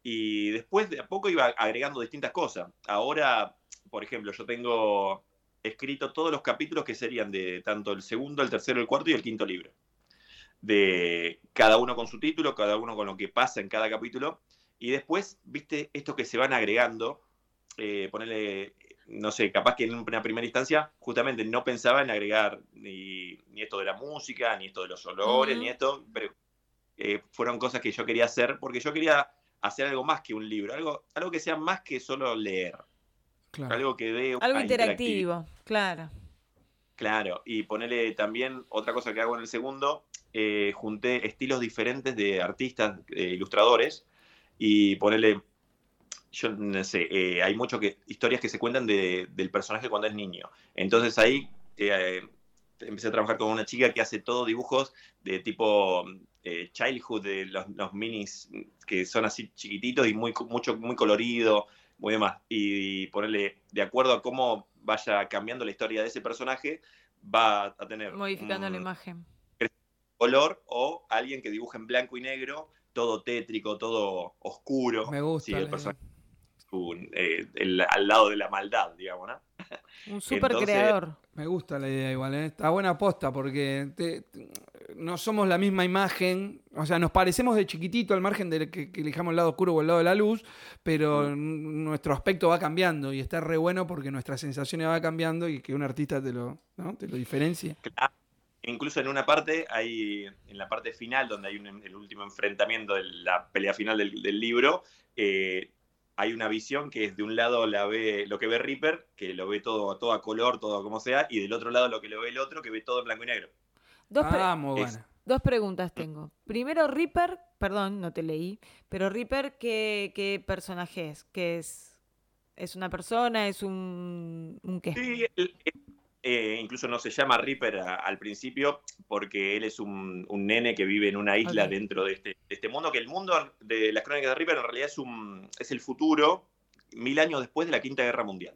[SPEAKER 5] Y después de a poco iba agregando distintas cosas. Ahora, por ejemplo, yo tengo escrito todos los capítulos que serían de tanto el segundo, el tercero, el cuarto y el quinto libro. De cada uno con su título, cada uno con lo que pasa en cada capítulo. Y después, viste, estos que se van agregando, eh, ponerle, no sé, capaz que en una primera instancia justamente no pensaba en agregar ni, ni esto de la música, ni esto de los olores, ni esto, pero eh, fueron cosas que yo quería hacer porque yo quería hacer algo más que un libro, algo, algo que sea más que solo leer.
[SPEAKER 1] Claro.
[SPEAKER 5] Algo que dé
[SPEAKER 2] Algo
[SPEAKER 5] una
[SPEAKER 2] interactivo, claro.
[SPEAKER 5] Claro, y ponerle también otra cosa que hago en el segundo, eh, junté estilos diferentes de artistas, eh, ilustradores, y ponerle, yo no sé, eh, hay mucho que, historias que se cuentan de- del personaje cuando es niño. Entonces ahí eh, empecé a trabajar con una chica que hace todo dibujos de tipo eh, childhood, de los, los minis que son así chiquititos y muy, mucho, muy colorido, muy demás. Y ponerle, de acuerdo a cómo vaya cambiando la historia de ese personaje, va a tener
[SPEAKER 2] Modificando la imagen.
[SPEAKER 5] Color o alguien que dibuje en blanco y negro, todo tétrico, todo oscuro.
[SPEAKER 1] Me gusta.
[SPEAKER 5] Sí, el
[SPEAKER 1] la
[SPEAKER 5] personaje un- eh, el- al lado de la maldad, digamos, ¿no?
[SPEAKER 2] Un super
[SPEAKER 5] Entonces-
[SPEAKER 2] creador.
[SPEAKER 1] Me gusta la idea igual, ¿eh? Está buena aposta porque te- te- no somos la misma imagen, o sea, nos parecemos de chiquitito al margen de que, que elijamos el lado oscuro o el lado de la luz, pero n- nuestro aspecto va cambiando y está re bueno porque nuestras sensaciones va cambiando y que un artista te lo, ¿no? te lo diferencie.
[SPEAKER 5] Claro. Incluso en una parte, hay, en la parte final, donde hay un- el último enfrentamiento de la pelea final del, del libro, eh, hay una visión que es de un lado la ve, lo que ve Reaper, que lo ve todo, todo a color, todo como sea, y del otro lado lo que lo ve el otro, que ve todo en blanco y negro.
[SPEAKER 2] Dos, pre-
[SPEAKER 1] Ah, muy
[SPEAKER 5] es-
[SPEAKER 1] buena.
[SPEAKER 2] dos preguntas tengo. Primero, Reaper, perdón, no te leí, pero Reaper, ¿qué, qué personaje es? ¿Qué es? ¿Es una persona? ¿Es un, un qué?
[SPEAKER 5] Sí, él, eh, incluso no se llama Reaper a- al principio porque él es un, un nene que vive en una isla dentro de este, de este mundo, que el mundo de las crónicas de Reaper en realidad es, un, es el futuro mil años después de la Quinta Guerra Mundial.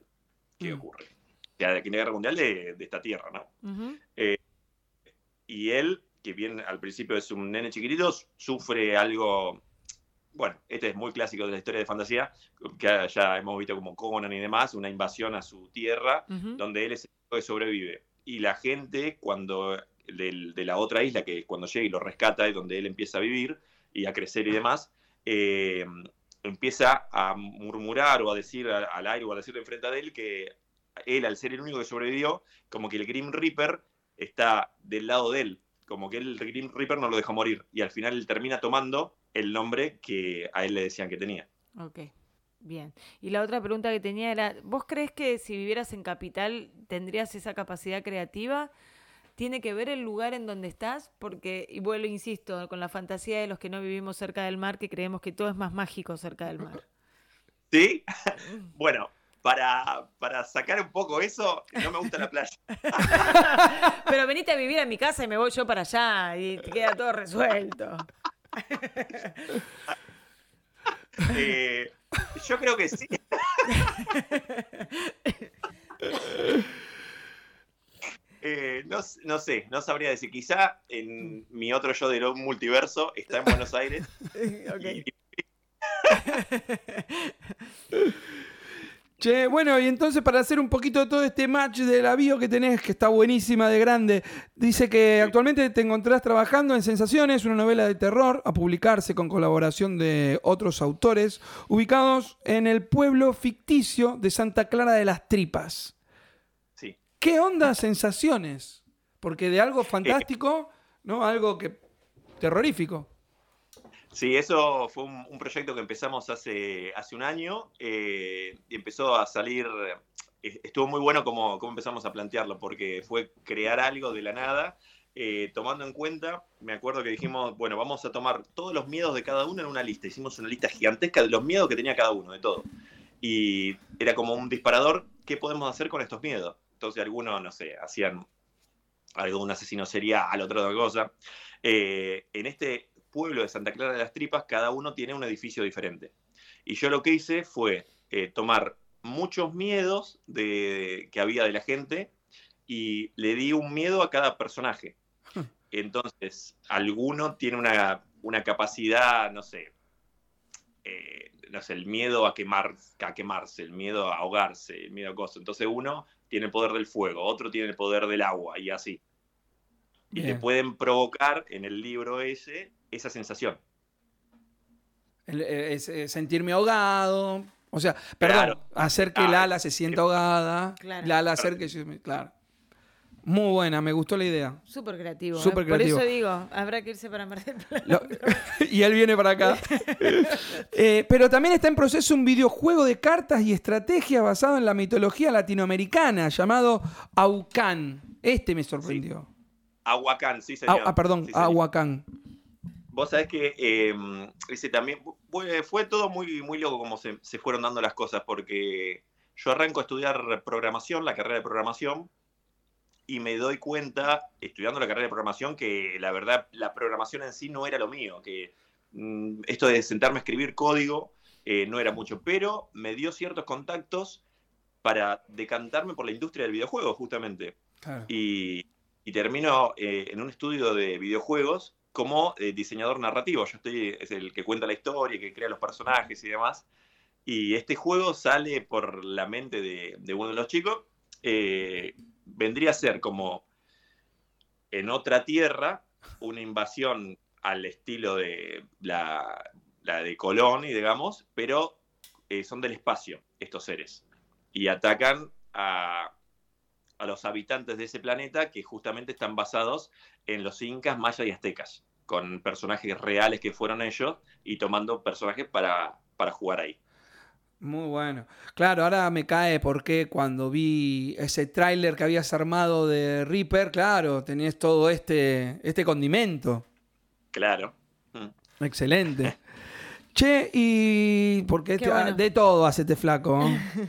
[SPEAKER 5] ¿Qué
[SPEAKER 1] Mm.
[SPEAKER 5] ocurre? O sea, la Quinta Guerra Mundial de, de esta tierra, ¿no?
[SPEAKER 2] Ujú.
[SPEAKER 5] Y él, que bien al principio es un nene chiquitito, sufre algo... Bueno, este es muy clásico de la historia de fantasía, que ya hemos visto como Conan y demás, una invasión a su tierra, donde él es el que sobrevive. Y la gente, cuando del- de, la otra isla, que cuando llega y lo rescata, y donde él empieza a vivir y a crecer y demás, eh, empieza a murmurar o a decir al aire o a decir enfrente de él que él, al ser el único que sobrevivió, como que el Grim Reaper está del lado de él, como que el Grim Reaper no lo dejó morir. Y al final él termina tomando el nombre que a él le decían que tenía.
[SPEAKER 2] Bien. Y la otra pregunta que tenía era, ¿vos crees que si vivieras en Capital tendrías esa capacidad creativa? ¿Tiene que ver el lugar en donde estás? Porque, y vuelvo, insisto, con la fantasía de los que no vivimos cerca del mar, que creemos que todo es más mágico cerca del mar.
[SPEAKER 5] ¿Sí? bueno, para, para sacar un poco eso, no me gusta la playa.
[SPEAKER 2] Pero venite a vivir a mi casa y me voy yo para allá y te queda todo resuelto.
[SPEAKER 5] Eh, yo creo que sí. Eh, no, sé, no sabría decir. Quizá en mi otro yo del multiverso está en Buenos Aires. Y-
[SPEAKER 1] Che, bueno, y entonces para hacer un poquito todo este match de la bio que tenés, que está buenísima de grande, dice que actualmente te encontrás trabajando en Sensaciones, una novela de terror, a publicarse con colaboración de otros autores, ubicados en el pueblo ficticio de Santa Clara de las Tripas.
[SPEAKER 5] sí.
[SPEAKER 1] ¿Qué onda Sensaciones? Porque de algo fantástico, ¿no? Algo que terrorífico.
[SPEAKER 5] Sí, eso fue un, proyecto que empezamos hace, hace un año eh, y empezó a salir, eh, estuvo muy bueno como, empezamos a plantearlo, porque fue crear algo de la nada, eh, tomando en cuenta, me acuerdo que dijimos, bueno, vamos a tomar todos los miedos de cada uno en una lista, hicimos una lista gigantesca de los miedos que tenía cada uno, de todo. Y era como un disparador, ¿qué podemos hacer con estos miedos? Entonces algunos, no sé, hacían algo de un asesino serial, otra otra cosa. En este pueblo de Santa Clara de las Tripas, cada uno tiene un edificio diferente. Y yo lo que hice fue eh, tomar muchos miedos de, que había de la gente y le di un miedo a cada personaje. Entonces, alguno tiene una, una capacidad, no sé, eh, no sé, el miedo a, quemar, a quemarse, el miedo a ahogarse, el miedo a cosas. Entonces, uno tiene el poder del fuego, otro tiene el poder del agua y así. Y te pueden provocar en el libro ese esa sensación.
[SPEAKER 1] El- eh, es, eh, sentirme ahogado. O sea, perdón,
[SPEAKER 5] Claro.
[SPEAKER 1] hacer que
[SPEAKER 5] Ah,
[SPEAKER 1] Lala se sienta ahogada.
[SPEAKER 2] Claro.
[SPEAKER 1] Lala hacer que yo Claro. Muy buena, me gustó la idea.
[SPEAKER 2] Súper creativo. ¿eh?
[SPEAKER 1] Súper
[SPEAKER 2] Por
[SPEAKER 1] creativo.
[SPEAKER 2] eso digo, habrá que irse para Mar del Plata.
[SPEAKER 1] Lo- y él viene para acá. Eh, pero también está en proceso un videojuego de cartas y estrategias basado en la mitología latinoamericana llamado Aucán. Este me sorprendió.
[SPEAKER 5] Aguacán, sí,
[SPEAKER 1] Ah,
[SPEAKER 5] señor.
[SPEAKER 1] ah, perdón,
[SPEAKER 5] Sí, señor.
[SPEAKER 1] Aguacán.
[SPEAKER 5] Vos sabés que eh, ese también fue, fue todo muy, muy loco como se, se fueron dando las cosas, porque yo arranco a estudiar programación, la carrera de programación, y me doy cuenta, estudiando la carrera de programación, que la verdad la programación en sí no era lo mío, que mm, esto de sentarme a escribir código eh, no era mucho, pero me dio ciertos contactos para decantarme por la industria del videojuego, justamente
[SPEAKER 1] Claro.
[SPEAKER 5] y, y termino eh, en un estudio de videojuegos como eh, diseñador narrativo. Yo estoy, es el que cuenta la historia, que crea los personajes y demás. Y este juego sale por la mente de, de uno de los chicos. eh, vendría a ser como en otra tierra una invasión al estilo de la, la de Colón, digamos, pero eh, son del espacio estos seres. Y atacan a, a los habitantes de ese planeta que justamente están basados en los incas, mayas y aztecas, con personajes reales que fueron ellos y tomando personajes para, para jugar ahí.
[SPEAKER 1] Muy bueno. Claro, ahora me cae porque cuando vi ese tráiler que habías armado de Reaper, claro, tenías todo este, este condimento.
[SPEAKER 5] Claro. Mm.
[SPEAKER 1] Excelente. Che, y. Porque este-
[SPEAKER 2] bueno.
[SPEAKER 1] de todo hace este flaco.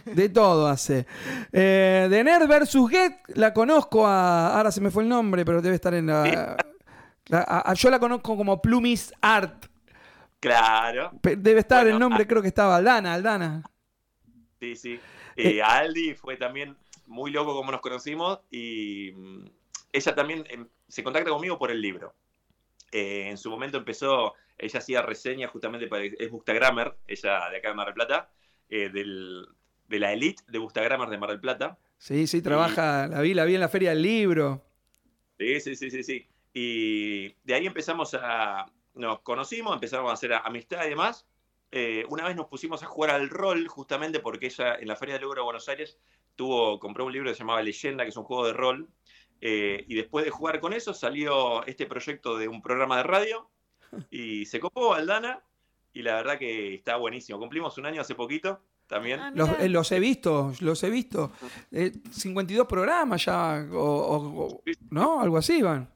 [SPEAKER 1] De todo hace. Eh, de Nerd vs. Get, la conozco a. Ahora se me fue el nombre, pero debe estar en la. la- a- a- yo la conozco como Plumis Art.
[SPEAKER 5] Claro.
[SPEAKER 1] Pe- Debe estar
[SPEAKER 5] Bueno,
[SPEAKER 1] el nombre, creo que estaba Aldana, Aldana.
[SPEAKER 5] Sí, sí. Eh, a Aldi fue también muy loco como nos conocimos y mm, ella también em, se contacta conmigo por el libro. Eh, en su momento empezó, ella hacía reseñas justamente para, es Bustagrammer, ella de acá de Mar del Plata, eh, del- de la elite de Bustagrammer de Mar del Plata.
[SPEAKER 1] Sí, sí, trabaja. La vi, la vi en la Feria del Libro.
[SPEAKER 5] Sí, sí, sí, sí, sí. Y de ahí empezamos a, nos conocimos, empezamos a hacer amistad y demás. Eh, una vez nos pusimos a jugar al rol, justamente porque ella en la Feria del Libro de Buenos Aires tuvo, compró un libro que se llamaba Leyenda, que es un juego de rol. Eh, y después de jugar con eso salió este proyecto de un programa de radio y se copó Aldana y la verdad que está buenísimo. Cumplimos un año hace poquito también.
[SPEAKER 2] Ah,
[SPEAKER 1] Los, eh, los he visto, los he visto. Eh, 52 programas ya, o, o- o- ¿no? Algo así van.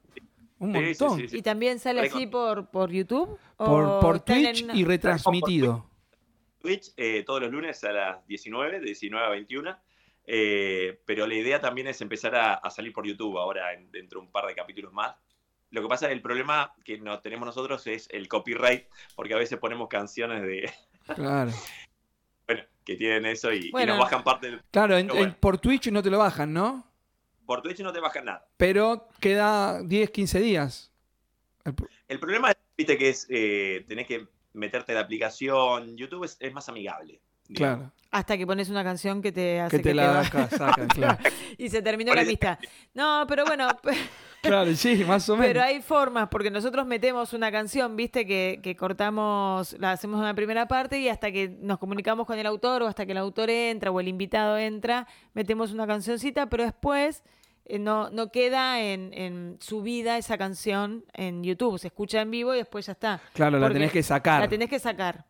[SPEAKER 1] Un
[SPEAKER 5] Sí, sí,
[SPEAKER 1] montón.
[SPEAKER 5] sí, sí.
[SPEAKER 2] ¿Y también sale así por, por YouTube?
[SPEAKER 1] Por,
[SPEAKER 2] ¿O
[SPEAKER 1] por
[SPEAKER 2] están
[SPEAKER 1] Twitch
[SPEAKER 2] en-
[SPEAKER 1] y retransmitido.
[SPEAKER 5] Twitch eh, todos los lunes a las 19, de 19 a 21. Eh, pero la idea también es empezar a, a salir por YouTube ahora en- dentro de un par de capítulos más. Lo que pasa es que el problema que no tenemos nosotros es el copyright, porque a veces ponemos canciones de
[SPEAKER 1] Claro.
[SPEAKER 5] bueno, que tienen eso y, nos bajan parte del.
[SPEAKER 1] Claro, en-
[SPEAKER 5] Pero bueno.
[SPEAKER 1] en- por Twitch no te lo bajan, ¿no?
[SPEAKER 5] Por Twitch no te bajan nada.
[SPEAKER 1] Pero queda 10, 15 días. El pro-
[SPEAKER 5] El problema es, viste, que es eh, tenés que meterte en la aplicación. YouTube es, es más amigable.
[SPEAKER 1] Claro.
[SPEAKER 2] Hasta que pones una canción que te hace
[SPEAKER 1] Que te la sacan, claro.
[SPEAKER 2] y se terminó la amistad. No, pero bueno,
[SPEAKER 1] Claro, sí, más o menos.
[SPEAKER 2] pero hay formas, porque nosotros metemos una canción, viste, que, que cortamos, la hacemos una primera parte y hasta que nos comunicamos con el autor o hasta que el autor entra o el invitado entra, metemos una cancioncita, pero después eh, no, no queda en, en subida esa canción en YouTube, se escucha en vivo y después ya está.
[SPEAKER 1] Claro, la tenés que sacar.
[SPEAKER 2] La tenés que sacar.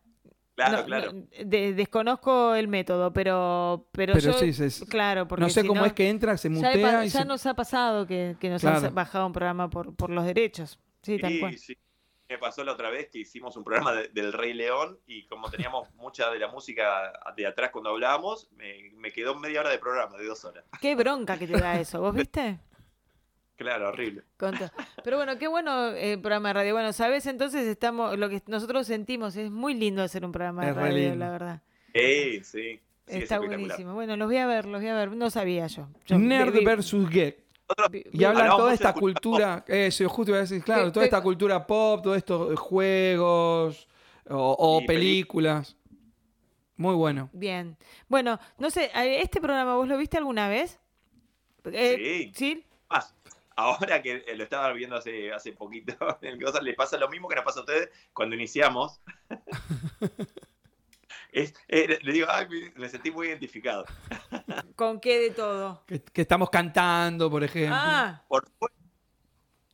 [SPEAKER 5] Claro,
[SPEAKER 2] No,
[SPEAKER 5] claro.
[SPEAKER 2] no, de- desconozco el método, pero, pero,
[SPEAKER 1] Pero
[SPEAKER 2] yo,
[SPEAKER 1] sí, sí, sí.
[SPEAKER 2] claro, porque
[SPEAKER 1] no sé
[SPEAKER 2] si
[SPEAKER 1] cómo
[SPEAKER 2] no-
[SPEAKER 1] es que entra, se
[SPEAKER 2] ya,
[SPEAKER 1] mutea
[SPEAKER 2] he pa-
[SPEAKER 1] y
[SPEAKER 2] ya
[SPEAKER 1] se...
[SPEAKER 2] nos ha pasado que, que nos
[SPEAKER 1] Claro.
[SPEAKER 2] han bajado un programa por, por los derechos. Sí, tal
[SPEAKER 5] Sí,
[SPEAKER 2] cual.
[SPEAKER 5] sí. Me pasó la otra vez que hicimos un programa de- del Rey León y como teníamos mucha de la música de atrás cuando hablábamos, me, me quedó media hora de programa, de dos horas.
[SPEAKER 2] Qué bronca que te da eso, ¿vos viste?
[SPEAKER 5] Claro, horrible.
[SPEAKER 2] Con to- Pero bueno, qué bueno el programa de radio. Bueno, sabes, entonces estamos, lo que nosotros sentimos, es muy lindo hacer un programa de
[SPEAKER 1] Es
[SPEAKER 2] radio,
[SPEAKER 1] lindo.
[SPEAKER 2] la verdad.
[SPEAKER 5] Sí, sí. sí, es
[SPEAKER 2] Está buenísimo. Bueno, los voy a ver, los voy a ver. No sabía yo. Yo
[SPEAKER 1] Nerd
[SPEAKER 2] vi- vi-
[SPEAKER 1] versus
[SPEAKER 2] vi-
[SPEAKER 1] Y hablan
[SPEAKER 5] Hablamos
[SPEAKER 1] toda esta
[SPEAKER 5] cultura
[SPEAKER 1] cultura, eso, justo iba a decir, claro,
[SPEAKER 2] ¿Qué-
[SPEAKER 1] toda esta cultura pop, todos estos juegos o, películas. Muy bueno.
[SPEAKER 2] Bien. Bueno, no sé, eh, ¿este programa vos lo viste alguna vez? Eh, ¿Sí?
[SPEAKER 5] Más, ahora que lo estaba viendo hace, hace poquito, en le pasa lo mismo que nos pasa a ustedes cuando iniciamos. Es, eh, le digo, ay, me- sentí muy identificado.
[SPEAKER 2] ¿Con qué de todo?
[SPEAKER 1] Que, que estamos cantando, por ejemplo.
[SPEAKER 2] Ah,
[SPEAKER 5] Por.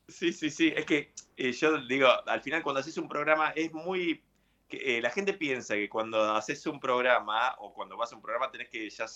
[SPEAKER 5] Sí, sí, sí. Es que eh, yo digo, al final cuando haces un programa es muy... que, eh, la gente piensa que cuando haces un programa o cuando vas a un programa tenés que ya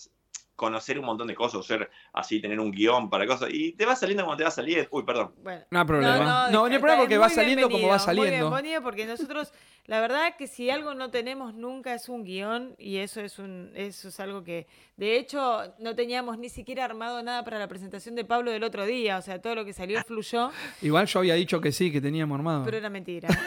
[SPEAKER 5] conocer un montón de cosas, o ser así, tener un guion para cosas. Y te va saliendo como te va saliendo. Uy, perdón.
[SPEAKER 2] bueno.
[SPEAKER 1] No hay problema. No, no, hay problema porque va saliendo como va
[SPEAKER 2] bienvenido, Muy
[SPEAKER 1] saliendo.
[SPEAKER 2] bienvenido porque nosotros, la verdad que si algo no tenemos nunca es un guion y eso es un, eso es algo que, de hecho, no teníamos ni siquiera armado nada para la presentación de Pablo del otro día, o sea, todo lo que salió fluyó,
[SPEAKER 1] Igual yo había dicho que sí, que teníamos armado.
[SPEAKER 2] pero era mentira.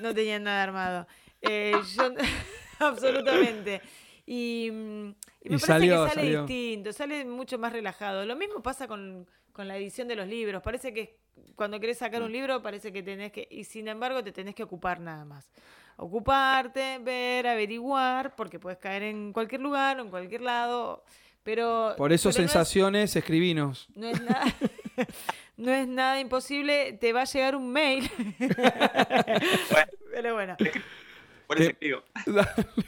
[SPEAKER 2] No tenían nada armado. Eh, yo- absolutamente. Y, mm, y me
[SPEAKER 1] Y
[SPEAKER 2] parece
[SPEAKER 1] salió,
[SPEAKER 2] que sale
[SPEAKER 1] salió.
[SPEAKER 2] distinto, sale mucho más relajado. Lo mismo pasa con, con la edición de los libros. Parece que cuando querés sacar un libro, parece que tenés que. Y sin embargo, te tenés que ocupar nada más. Ocuparte, ver, averiguar, porque puedes caer en cualquier lugar o en cualquier lado. Pero.
[SPEAKER 1] Por eso
[SPEAKER 2] pero no es-
[SPEAKER 1] sensaciones, escribinos.
[SPEAKER 2] no es nada, no es nada imposible. Te va a llegar un mail. Pero bueno,
[SPEAKER 5] Por eso
[SPEAKER 1] Eh,
[SPEAKER 5] digo,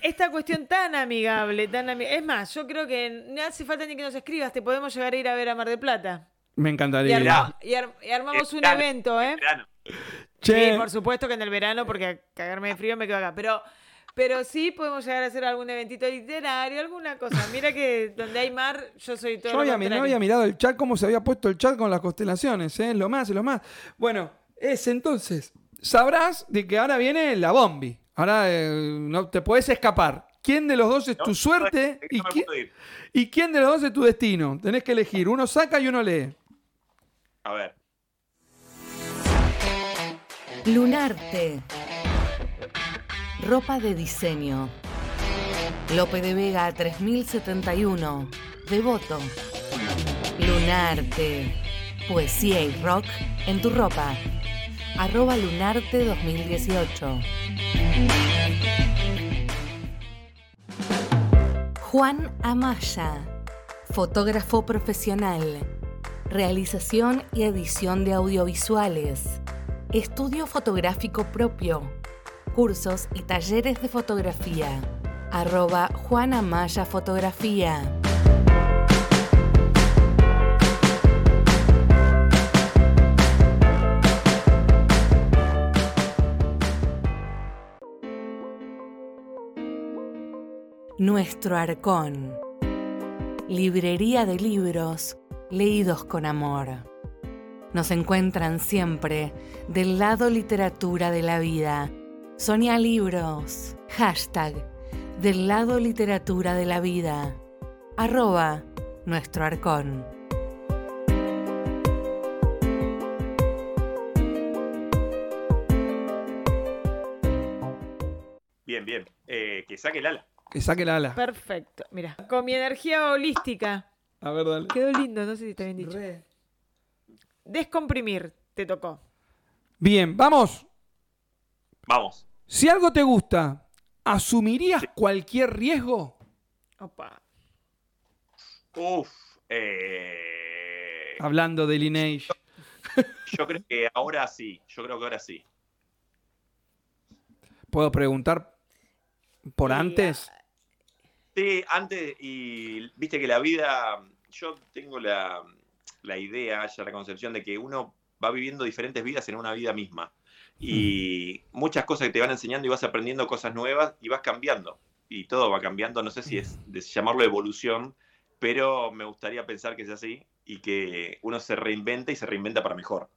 [SPEAKER 2] esta cuestión tan amigable, tan ami- Es más, yo creo que no hace falta ni que nos escribas. Te podemos llegar a ir a ver a Mar del Plata.
[SPEAKER 1] Me
[SPEAKER 2] Y,
[SPEAKER 1] encantaría.
[SPEAKER 2] arma- y ar- y armamos un evento, ¿eh?
[SPEAKER 5] verano.
[SPEAKER 1] Che,
[SPEAKER 2] Sí, por supuesto que en el verano, porque a cagarme de frío me quedo acá. Pero, pero sí podemos llegar a hacer algún eventito literario, alguna cosa. Mira que donde hay mar, yo soy todo
[SPEAKER 1] yo había, no había mirado el chat, cómo se había puesto el chat con las constelaciones, ¿eh? Lo más, lo más. Bueno, es entonces, sabrás de que ahora viene la bombi. Ahora eh, no te puedes escapar. ¿Quién de los dos es
[SPEAKER 5] No,
[SPEAKER 1] tu suerte
[SPEAKER 5] no
[SPEAKER 1] quién, y quién de los dos es tu destino? Tenés que elegir. Uno saca y uno lee.
[SPEAKER 5] A ver.
[SPEAKER 3] Lunarte. Ropa de diseño. Lope de Vega 3071. Devoto. Lunarte. Poesía y rock en tu ropa. Arroba Lunarte 2018. Juan Amaya. Fotógrafo profesional. Realización y edición de audiovisuales. Estudio fotográfico propio. Cursos y talleres de fotografía. Arroba Juana Maya Fotografía. Nuestro Arcón. Librería de libros leídos con amor. Nos encuentran siempre del lado literatura de la vida. Sonia Libros. Hashtag del lado literatura de la vida. Arroba nuestro arcón.
[SPEAKER 5] Bien, bien. Eh, que saque el ala.
[SPEAKER 1] Que saque la ala.
[SPEAKER 2] Perfecto. Mira, con mi energía holística.
[SPEAKER 1] A ver, dale.
[SPEAKER 2] Quedó lindo, no sé si está bien dicho.
[SPEAKER 1] Re.
[SPEAKER 2] Descomprimir, te tocó.
[SPEAKER 1] Bien, vamos.
[SPEAKER 5] Vamos.
[SPEAKER 1] Si algo te gusta, ¿asumirías cualquier riesgo?
[SPEAKER 2] Opa.
[SPEAKER 5] Uf. eh,
[SPEAKER 1] Hablando de Lineage.
[SPEAKER 5] yo creo que ahora sí. Yo creo que ahora sí.
[SPEAKER 1] ¿Puedo preguntar por
[SPEAKER 2] Y,
[SPEAKER 1] antes?
[SPEAKER 5] Sí, antes, y viste que la vida, yo tengo la, la idea, ya la concepción de que uno va viviendo diferentes vidas en una vida misma. Y muchas cosas que te van enseñando y vas aprendiendo cosas nuevas y vas cambiando. Y todo va cambiando, no sé si es de llamarlo evolución, pero me gustaría pensar que es así y que uno se reinventa y se reinventa para mejor.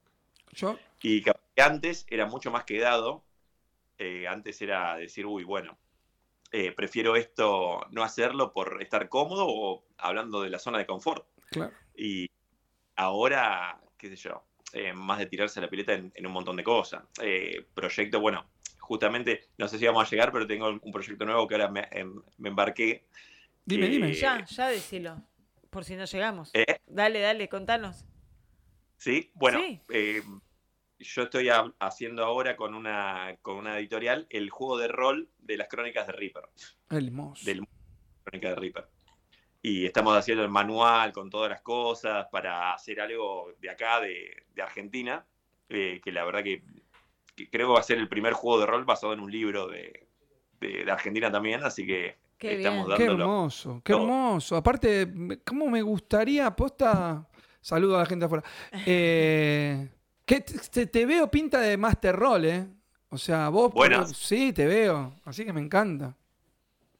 [SPEAKER 1] Yo,
[SPEAKER 5] Y que antes era mucho más quedado. eh, antes era decir, uy, bueno, eh, prefiero esto no hacerlo por estar cómodo o hablando de la zona de confort.
[SPEAKER 1] claro.
[SPEAKER 5] Y ahora, qué sé yo, eh, más de tirarse a la pileta en, en un montón de cosas. Eh, proyecto, bueno, justamente, no sé si vamos a llegar, pero tengo un proyecto nuevo que ahora me, em- me embarqué.
[SPEAKER 1] Dime,
[SPEAKER 5] Eh,
[SPEAKER 1] dime.
[SPEAKER 2] Ya, ya decilo. Por si no llegamos.
[SPEAKER 5] ¿Eh?
[SPEAKER 2] Dale, dale, contanos.
[SPEAKER 5] Sí, bueno,
[SPEAKER 2] Sí.
[SPEAKER 5] Yo estoy ha- haciendo ahora con una, con una editorial el juego de rol de las crónicas de Reaper.
[SPEAKER 1] Hermoso.
[SPEAKER 5] del Crónica de Reaper. Y estamos haciendo el manual con todas las cosas para hacer algo de acá, de, de Argentina, eh, que la verdad que, que creo que va a ser el primer juego de rol basado en un libro de, de, de Argentina también, así que
[SPEAKER 2] Qué
[SPEAKER 5] estamos
[SPEAKER 2] bien.
[SPEAKER 1] Qué hermoso, qué
[SPEAKER 5] todo.
[SPEAKER 1] hermoso. Aparte, ¿cómo me gustaría, posta? Saludo a la gente afuera. Eh, que te, veo pinta de Master Roll, ¿eh? O sea, vos.
[SPEAKER 5] Buenas.
[SPEAKER 1] Sí, te veo. Así que me encanta.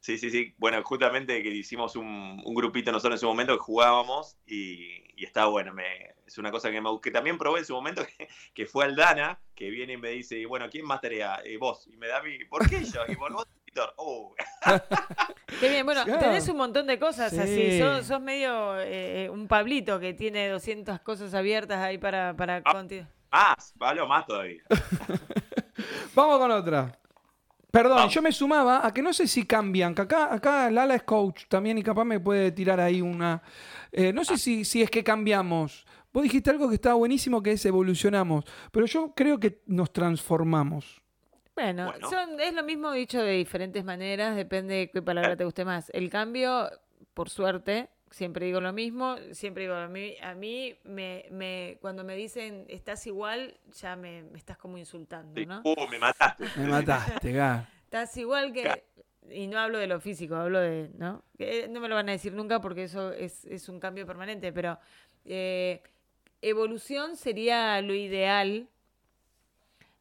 [SPEAKER 5] Sí, sí, sí. Bueno, justamente que hicimos un, un grupito nosotros en su momento que jugábamos y, y está bueno. Me, es una cosa que, me, que también probé en su momento, que, que fue Aldana, que viene y me dice, y bueno, ¿quién más tarea? Eh, vos. Y me da mi, ¿por qué yo? Y por vos, Víctor. Oh.
[SPEAKER 2] Qué bien, bueno,
[SPEAKER 1] Claro.
[SPEAKER 2] tenés un montón de cosas
[SPEAKER 1] Sí.
[SPEAKER 2] así. Sos, sos medio eh, un Pablito que tiene 200 cosas abiertas ahí para, para
[SPEAKER 5] Ah.
[SPEAKER 2] conti-
[SPEAKER 5] Más, Pablo, más todavía.
[SPEAKER 1] Vamos con otra. Perdón,
[SPEAKER 5] Vamos.
[SPEAKER 1] yo me sumaba a que no sé si cambian, que acá, acá Lala es coach también y capaz me puede tirar ahí una... eh, no sé si, si es que cambiamos. Vos dijiste algo que estaba buenísimo, que es evolucionamos, pero yo creo que nos transformamos.
[SPEAKER 2] Bueno,
[SPEAKER 5] Bueno.
[SPEAKER 2] son- es lo mismo dicho de diferentes maneras, depende de qué palabra te guste más. El cambio, por suerte, siempre digo lo mismo, siempre digo a mí, a mí me, me, cuando me dicen estás igual, ya me, me estás como insultando,
[SPEAKER 5] Sí.
[SPEAKER 2] ¿no?
[SPEAKER 5] Uh, me mataste.
[SPEAKER 1] Me mataste, Gar.
[SPEAKER 2] Estás igual que... Y no hablo de lo físico, hablo de... ¿no? Que no me lo van a decir nunca porque eso es, es un cambio permanente, pero eh, evolución sería lo ideal,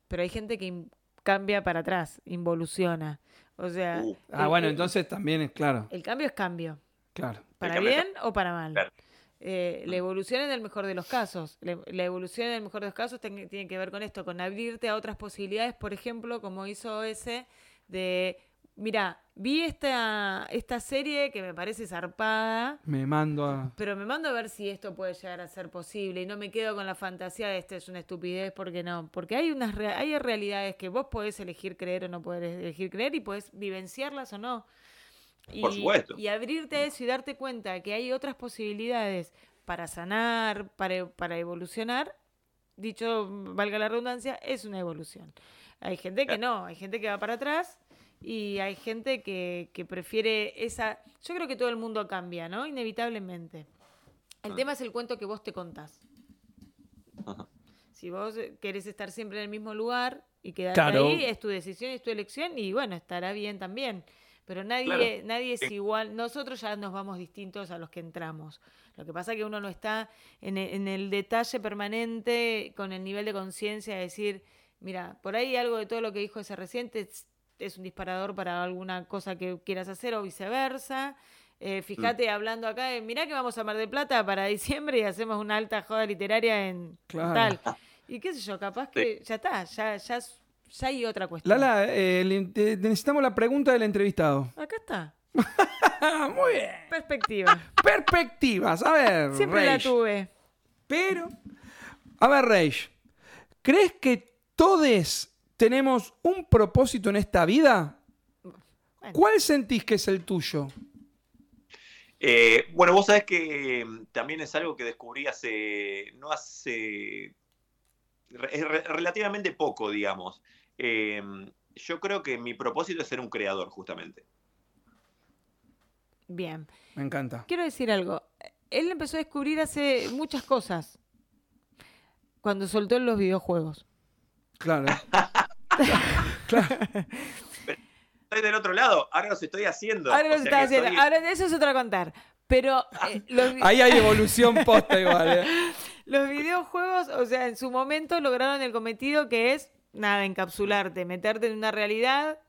[SPEAKER 2] pero hay gente que cambia para atrás, involuciona. O sea,
[SPEAKER 5] Uh,
[SPEAKER 1] Ah,
[SPEAKER 2] el-
[SPEAKER 1] bueno,
[SPEAKER 2] el-
[SPEAKER 1] entonces también es claro,
[SPEAKER 2] el cambio es cambio,
[SPEAKER 1] claro.
[SPEAKER 2] Para bien o para mal.
[SPEAKER 5] Claro.
[SPEAKER 2] Eh, la evolución en el mejor de los casos. La, la evolución en el mejor de los casos ten- tiene que ver con esto, con abrirte a otras posibilidades, por ejemplo, como hizo ese de, mira, vi esta, esta serie que me parece zarpada,
[SPEAKER 1] Me mando a...
[SPEAKER 2] pero me mando a ver si esto puede llegar a ser posible y no me quedo con la fantasía de esto es una estupidez, porque no, porque hay unas hay realidades que vos podés elegir creer o no podés elegir creer y podés vivenciarlas o no. Y,
[SPEAKER 5] Por supuesto.
[SPEAKER 2] y abrirte a eso y darte cuenta que hay otras posibilidades para sanar, para, para evolucionar, dicho, valga la redundancia, es una evolución. Hay gente que no, hay gente que va para atrás y hay gente que, que prefiere esa... Yo creo que todo el mundo cambia, ¿no? Inevitablemente. El
[SPEAKER 5] Ah.
[SPEAKER 2] tema es el cuento que vos te contás.
[SPEAKER 5] Ajá.
[SPEAKER 2] Si vos querés estar siempre en el mismo lugar y quedarte
[SPEAKER 1] Claro.
[SPEAKER 2] ahí, es tu decisión, es tu elección y bueno, estará bien también. Pero nadie,
[SPEAKER 5] Claro.
[SPEAKER 2] nadie es
[SPEAKER 5] Sí.
[SPEAKER 2] igual. Nosotros ya nos vamos distintos a los que entramos. Lo que pasa es que uno no está en e- en el, detalle permanente con el nivel de conciencia de decir, mira, por ahí algo de todo lo que dijo ese reciente es, es un disparador para alguna cosa que quieras hacer o viceversa. Eh, fíjate, hablando acá, de, mirá que vamos a Mar del Plata para diciembre y hacemos una alta joda literaria en
[SPEAKER 1] Claro.
[SPEAKER 2] tal. Y qué sé yo, capaz que ya está, ya, ya, es- ya hay otra cuestión.
[SPEAKER 1] Lala, eh, le- te- necesitamos la pregunta del entrevistado.
[SPEAKER 2] Acá está.
[SPEAKER 1] Muy bien.
[SPEAKER 2] Perspectiva.
[SPEAKER 1] Perspectivas, a ver.
[SPEAKER 2] Siempre la tuve.
[SPEAKER 1] Pero, a ver, Reish, ¿crees que todos tenemos un propósito en esta vida?
[SPEAKER 2] Bueno.
[SPEAKER 1] ¿Cuál sentís que es el tuyo?
[SPEAKER 5] Eh, bueno, vos sabés que mm, también es algo que descubrí hace, no hace, re- relativamente poco, digamos. Eh, yo creo que mi propósito es ser un creador, justamente.
[SPEAKER 2] Bien.
[SPEAKER 1] Me encanta.
[SPEAKER 2] Quiero decir algo. Él empezó a descubrir hace muchas cosas. Cuando soltó los videojuegos.
[SPEAKER 1] Claro. claro.
[SPEAKER 5] Estoy del otro lado, ahora los estoy haciendo.
[SPEAKER 2] Ahora
[SPEAKER 5] o
[SPEAKER 2] lo
[SPEAKER 5] sea
[SPEAKER 2] está
[SPEAKER 5] que
[SPEAKER 2] haciendo.
[SPEAKER 5] estoy-
[SPEAKER 2] Ahora eso es otra contar. Pero eh, los,
[SPEAKER 1] Ahí hay evolución posta igual. ¿eh?
[SPEAKER 2] los videojuegos, o sea, en su momento lograron el cometido que es, nada, encapsularte, meterte en una realidad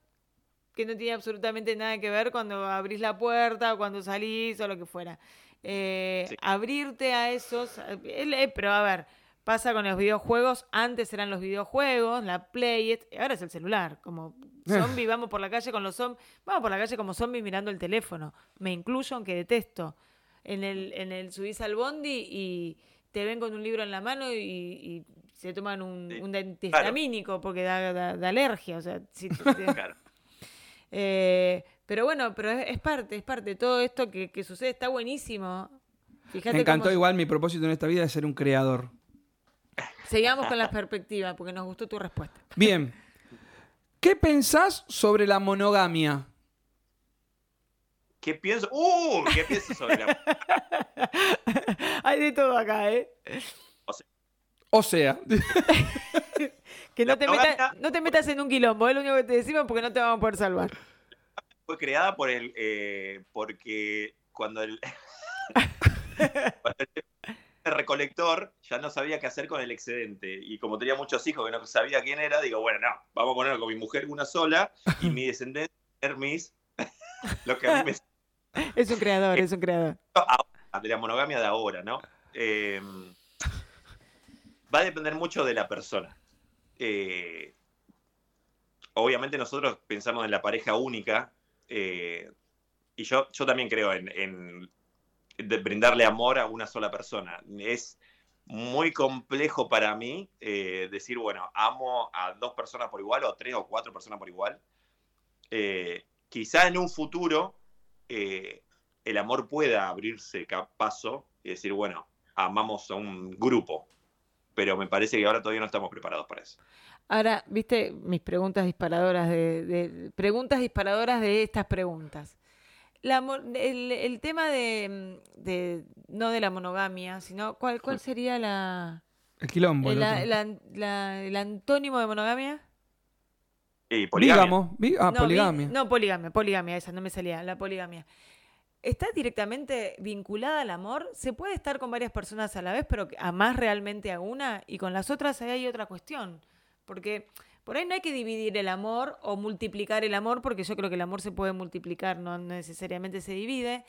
[SPEAKER 2] que no tiene absolutamente nada que ver cuando abrís la puerta o cuando salís o lo que fuera. Eh,
[SPEAKER 5] Sí.
[SPEAKER 2] Abrirte a esos... eh, Pero a ver, pasa con los videojuegos. Antes eran los videojuegos, la Play, ahora es el celular. Como zombie, vamos por la calle con los zombies. Vamos por la calle como zombie mirando el teléfono. Me incluyo, aunque detesto. En el, en el subís al bondi y te ven con un libro en la mano y, y se toman un,
[SPEAKER 5] Sí,
[SPEAKER 2] un antihistamínico porque da, da- da alergia. O sea, si
[SPEAKER 5] Claro.
[SPEAKER 2] eh, pero bueno, pero es, es parte, es parte. Todo esto que, que sucede está buenísimo. Fíjate
[SPEAKER 1] Me encantó
[SPEAKER 2] cómo-
[SPEAKER 1] igual mi propósito en esta vida es ser un creador.
[SPEAKER 2] Sigamos con la perspectiva, porque nos gustó tu respuesta.
[SPEAKER 1] Bien. ¿Qué pensás sobre la monogamia?
[SPEAKER 5] ¿Qué pienso? ¡Uh! ¿Qué pienso sobre la...
[SPEAKER 2] Hay de todo acá, ¿eh?
[SPEAKER 1] O sea,
[SPEAKER 2] Que no te, no te metas en un quilombo, es lo único que te decimos porque no te vamos a poder salvar.
[SPEAKER 5] fue creada por el, eh, porque cuando el, cuando el recolector ya no sabía qué hacer con el excedente. Y como tenía muchos hijos que no sabía quién era, digo, bueno, no, vamos a ponerlo con mi mujer una sola y mi descendencia, Hermes, lo que a mí me
[SPEAKER 2] Es un creador, es un creador.
[SPEAKER 5] ahora, de la monogamia de ahora, ¿no? Eh, va a depender mucho de la persona. Eh, obviamente nosotros pensamos en la pareja única eh, y yo, yo también creo en, brindarle amor a una sola persona. Es muy complejo para mí eh, decir, bueno, amo a dos personas por igual o tres o cuatro personas por igual. Eh, quizá en un futuro el amor pueda abrirse paso y decir, bueno, amamos a un grupo, pero me parece que ahora todavía no estamos preparados para eso.
[SPEAKER 2] Ahora, viste mis preguntas disparadoras de, de- preguntas disparadoras de estas preguntas. La el, el tema de, de- no de la monogamia, sino cuál cuál sería la
[SPEAKER 1] El quilombo. el
[SPEAKER 2] el,
[SPEAKER 1] otro.
[SPEAKER 2] la- la- el antónimo de monogamia?
[SPEAKER 5] Y poligamia.
[SPEAKER 1] Bígamo. Ah,
[SPEAKER 2] no, vi-
[SPEAKER 1] poligamia.
[SPEAKER 2] no, poligamia, poligamia, esa no me salía, la poligamia. ¿Está directamente vinculada al amor? ¿Se puede estar con varias personas a la vez, pero amás realmente a una? Y con las otras ahí hay otra cuestión. Porque por ahí no hay que dividir el amor o multiplicar el amor, porque yo creo que el amor se puede multiplicar, no necesariamente se divide.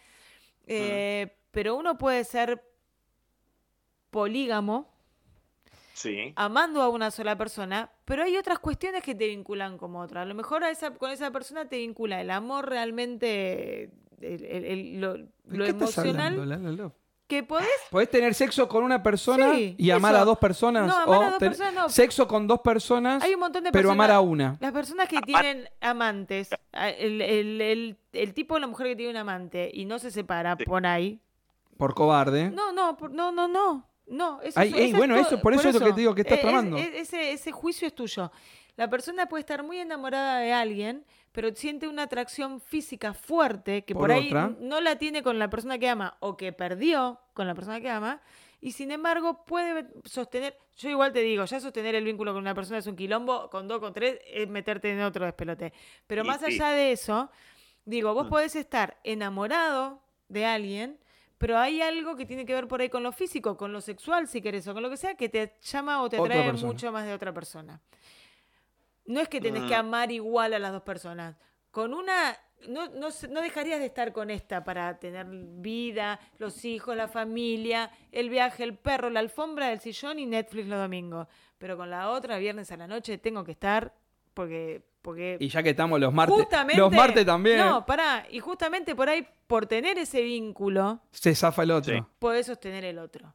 [SPEAKER 2] Eh, Pero uno puede ser polígamo,
[SPEAKER 5] Sí.
[SPEAKER 2] amando a una sola persona, pero hay otras cuestiones que te vinculan como otra. A lo mejor a esa, con esa persona te vincula el amor realmente, el- el- el- lo,
[SPEAKER 1] ¿De
[SPEAKER 2] lo
[SPEAKER 1] qué estás
[SPEAKER 2] emocional,
[SPEAKER 1] hablando,
[SPEAKER 2] que podés...
[SPEAKER 1] Podés tener sexo con una persona
[SPEAKER 2] Sí,
[SPEAKER 1] y amar
[SPEAKER 2] eso.
[SPEAKER 1] a dos personas.
[SPEAKER 2] No, amar
[SPEAKER 1] o
[SPEAKER 2] a dos
[SPEAKER 1] ten-
[SPEAKER 2] personas no.
[SPEAKER 1] Sexo con dos personas,
[SPEAKER 2] Hay un montón de
[SPEAKER 1] pero
[SPEAKER 2] personas...
[SPEAKER 1] amar a una.
[SPEAKER 2] Las personas que tienen amantes, el, el- el- el tipo o la mujer que tiene un amante y no se separa
[SPEAKER 5] Sí.
[SPEAKER 2] por ahí.
[SPEAKER 1] Por cobarde.
[SPEAKER 2] No, no, por- no, no, no. No, eso,
[SPEAKER 1] Ay,
[SPEAKER 2] eso
[SPEAKER 1] ey, bueno, eso- por eso es lo que te digo que estás
[SPEAKER 2] Eh, es-
[SPEAKER 1] tramando.
[SPEAKER 2] es- ese, ese juicio es tuyo. La persona puede estar muy enamorada de alguien, pero siente una atracción física fuerte que por,
[SPEAKER 1] Por
[SPEAKER 2] ahí
[SPEAKER 1] otra.
[SPEAKER 2] no la tiene con la persona que ama o que perdió con la persona que ama. Y sin embargo puede sostener, yo igual te digo, ya sostener el vínculo con una persona es un quilombo, con dos, con tres, es meterte en otro despelote. Pero
[SPEAKER 5] Y
[SPEAKER 2] más allá de eso, digo, vos
[SPEAKER 5] Mm.
[SPEAKER 2] podés estar enamorado de alguien, pero hay algo que tiene que ver por ahí con lo físico, con lo sexual, si querés, o con lo que sea, que te llama o te atrae mucho más de otra persona. No es que tenés
[SPEAKER 5] Mm.
[SPEAKER 2] que amar igual a las dos personas. Con una, no, no, se- no dejarías de estar con esta para tener vida, los hijos, la familia, el viaje, el perro, la alfombra, el sillón y Netflix los domingos. Pero con la otra, viernes a la noche, tengo que estar porque... porque
[SPEAKER 1] Y ya que estamos los martes.
[SPEAKER 2] justamente,
[SPEAKER 1] los martes también.
[SPEAKER 2] No, pará. Y justamente por ahí, por tener ese vínculo,
[SPEAKER 1] Se zafa el otro.
[SPEAKER 5] Sí.
[SPEAKER 2] podés sostener el otro.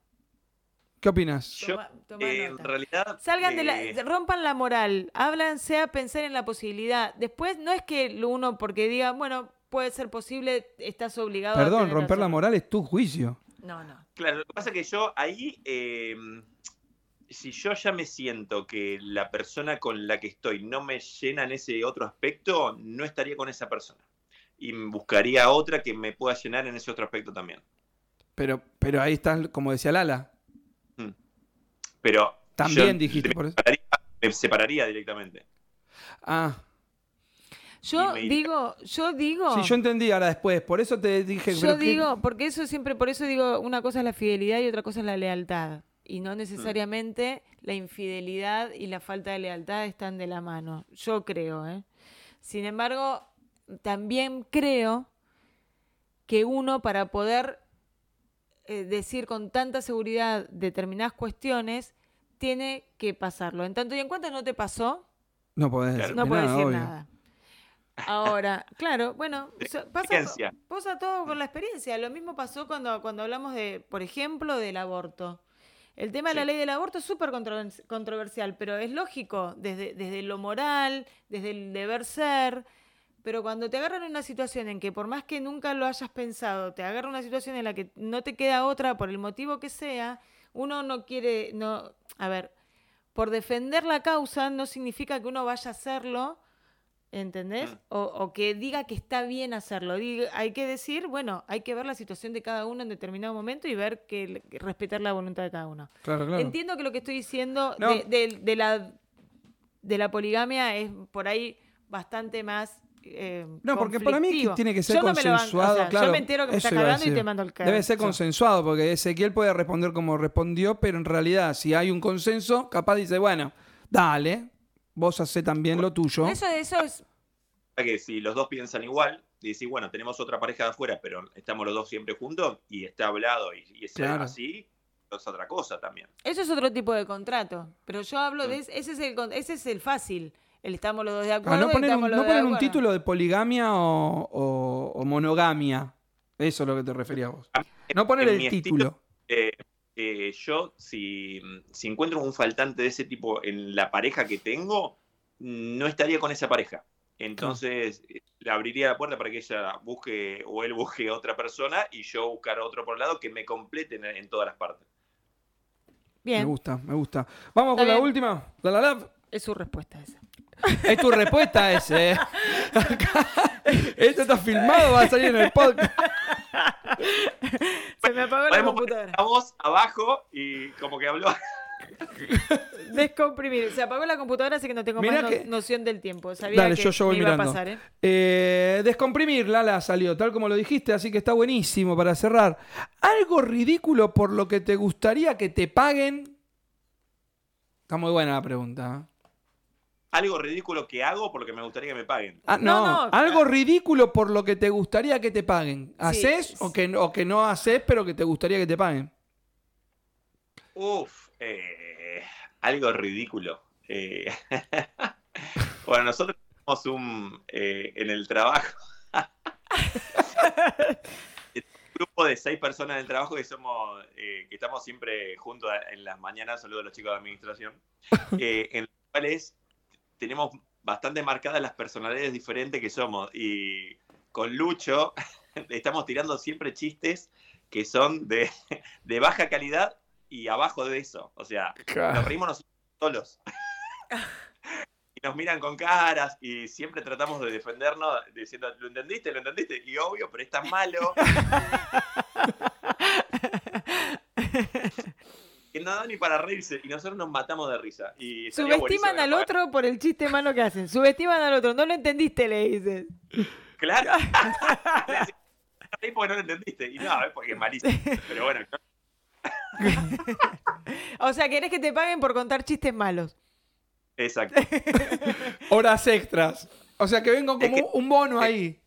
[SPEAKER 1] ¿Qué opinas?
[SPEAKER 5] Yo,
[SPEAKER 2] Toma- toma
[SPEAKER 5] eh, en realidad.
[SPEAKER 2] Salgan de
[SPEAKER 5] eh,
[SPEAKER 2] la, rompan la moral, háblanse a pensar en la posibilidad. Después no es que uno porque diga, bueno, puede ser posible, estás obligado a
[SPEAKER 1] Perdón, romper la moral es tu juicio.
[SPEAKER 2] No, no.
[SPEAKER 5] Claro, lo que pasa es que yo ahí, eh, si yo ya me siento que la persona con la que estoy no me llena en ese otro aspecto, no estaría con esa persona. Y buscaría otra que me pueda llenar en ese otro aspecto también.
[SPEAKER 1] Pero, pero ahí estás, como decía Lala.
[SPEAKER 5] Pero
[SPEAKER 1] También
[SPEAKER 5] yo
[SPEAKER 1] dijiste
[SPEAKER 5] me
[SPEAKER 1] por eso.
[SPEAKER 5] separaría, me separaría directamente.
[SPEAKER 1] Ah,
[SPEAKER 2] Yo digo, yo digo,
[SPEAKER 1] sí, yo entendí ahora después. Por eso te dije.
[SPEAKER 2] yo
[SPEAKER 1] pero ¿qué-
[SPEAKER 2] digo, porque eso siempre, por eso digo, una cosa es la fidelidad y otra cosa es la lealtad. Y
[SPEAKER 1] Mm.
[SPEAKER 2] no necesariamente la infidelidad y la falta de lealtad están de la mano. Yo creo, ¿eh? Sin embargo, también creo que uno para poder eh, decir con tanta seguridad determinadas cuestiones tiene que pasarlo. En tanto y en cuanto no te pasó,
[SPEAKER 1] No podés
[SPEAKER 5] Claro.
[SPEAKER 1] decir
[SPEAKER 2] no puedes
[SPEAKER 1] nada,
[SPEAKER 2] decir
[SPEAKER 1] obvio.
[SPEAKER 2] nada. Ahora, claro, bueno, pasa, todo con la experiencia. Lo mismo pasó cuando, cuando hablamos de, por ejemplo, del aborto. El tema de la ley del aborto es súper controvers- controversial, pero es lógico, desde, desde lo moral, desde el deber ser. Pero cuando te agarran en una situación en que por más que nunca lo hayas pensado, te agarra una situación en la que no te queda otra por el motivo que sea, uno no quiere, no, a ver, por defender la causa no significa que uno vaya a hacerlo, ¿entendés?
[SPEAKER 5] Mm.
[SPEAKER 2] O, o que diga que está bien hacerlo. Diga- hay que decir, bueno, hay que ver la situación de cada uno en determinado momento y ver que, que respetar la voluntad de cada uno.
[SPEAKER 1] Claro, claro.
[SPEAKER 2] Entiendo que lo que estoy diciendo
[SPEAKER 1] No.
[SPEAKER 2] de, de- de la, de la poligamia es por ahí bastante más eh,
[SPEAKER 1] No, porque para mí tiene que ser
[SPEAKER 2] Yo no me lo banco,
[SPEAKER 1] consensuado,
[SPEAKER 2] o sea,
[SPEAKER 1] claro.
[SPEAKER 2] Yo me entero que me
[SPEAKER 1] eso
[SPEAKER 2] está
[SPEAKER 1] iba a
[SPEAKER 2] cagando y te mando el cago.
[SPEAKER 1] Debe ser consensuado, porque Ezequiel puede responder como respondió, pero en realidad, si hay un consenso, capaz dice, bueno, dale, vos hacé también lo tuyo.
[SPEAKER 2] Eso, eso es.
[SPEAKER 5] que si los dos piensan igual, y decís, bueno, tenemos otra pareja de afuera, pero estamos los dos siempre juntos y está hablado y, y es
[SPEAKER 1] Claro.
[SPEAKER 5] así, es otra cosa también.
[SPEAKER 2] Eso es otro tipo de contrato. Pero yo hablo de ese, ese es el ese es el fácil. Estamos los dos de
[SPEAKER 1] Ah,
[SPEAKER 2] acuerdo.
[SPEAKER 1] no poner, un, no poner título de poligamia o, o- o monogamia. Eso es lo que te referías vos. No poner el título.
[SPEAKER 5] Eh, eh, yo, si, si encuentro un faltante de ese tipo en la pareja que tengo, no estaría con esa pareja. Entonces, le abriría la puerta para que ella busque o él busque otra persona y yo buscar otro por el lado que me completen en, en todas las partes.
[SPEAKER 1] Me
[SPEAKER 2] Bien,
[SPEAKER 1] gusta, me gusta. Vamos
[SPEAKER 2] Está
[SPEAKER 1] con la última. La, la, la.
[SPEAKER 2] Es su respuesta esa.
[SPEAKER 1] Es tu respuesta ese. ¿eh? Acá, Esto está filmado, va a salir en el podcast.
[SPEAKER 2] Se me apagó la computadora.
[SPEAKER 5] la voz abajo y como que habló.
[SPEAKER 2] Descomprimir. Se apagó la computadora, así que no tengo
[SPEAKER 1] Mirá
[SPEAKER 2] más no-
[SPEAKER 1] que-
[SPEAKER 2] noción del tiempo. Sabía
[SPEAKER 1] Dale,
[SPEAKER 2] que
[SPEAKER 1] yo- yo voy
[SPEAKER 2] me iba
[SPEAKER 1] mirando.
[SPEAKER 2] a pasar, ¿eh?
[SPEAKER 1] Eh, descomprimir, Lala salió, tal como lo dijiste, así que está buenísimo para cerrar. Algo ridículo por lo que te gustaría que te paguen. Está muy buena la pregunta.
[SPEAKER 5] Algo ridículo que hago por lo que me gustaría que me paguen.
[SPEAKER 1] Ah, no,
[SPEAKER 2] No, no,
[SPEAKER 1] algo ridículo por lo que te gustaría que te paguen. ¿Haces o, que, o que no haces, pero que te gustaría que te paguen?
[SPEAKER 5] Uf, eh, algo ridículo. Eh, bueno, nosotros tenemos un, eh, en el trabajo, un grupo de seis personas en el trabajo que somos, eh, que estamos siempre juntos en las mañanas, saludo a los chicos de administración, eh, en los cuales tenemos bastante marcadas las personalidades diferentes que somos. Y con Lucho estamos tirando siempre chistes que son de, de baja calidad y abajo de eso. O sea, nos reímos nosotros solos. y nos miran con caras y siempre tratamos de defendernos diciendo, ¿lo entendiste? ¿Lo entendiste? Y obvio, pero es tan malo. que no da ni para reírse y nosotros nos matamos de risa. Y
[SPEAKER 2] Subestiman al otro por el chiste malo que hacen. Subestiman al otro. No lo entendiste, le dices.
[SPEAKER 5] Claro. Le decís, "No reí porque no lo entendiste. Y no, es porque es malísimo. Pero bueno,
[SPEAKER 2] O sea, querés que te paguen por contar chistes malos.
[SPEAKER 5] exacto.
[SPEAKER 1] Horas extras. O sea, que vengo
[SPEAKER 5] Es
[SPEAKER 1] como
[SPEAKER 5] que-
[SPEAKER 1] un bono ahí.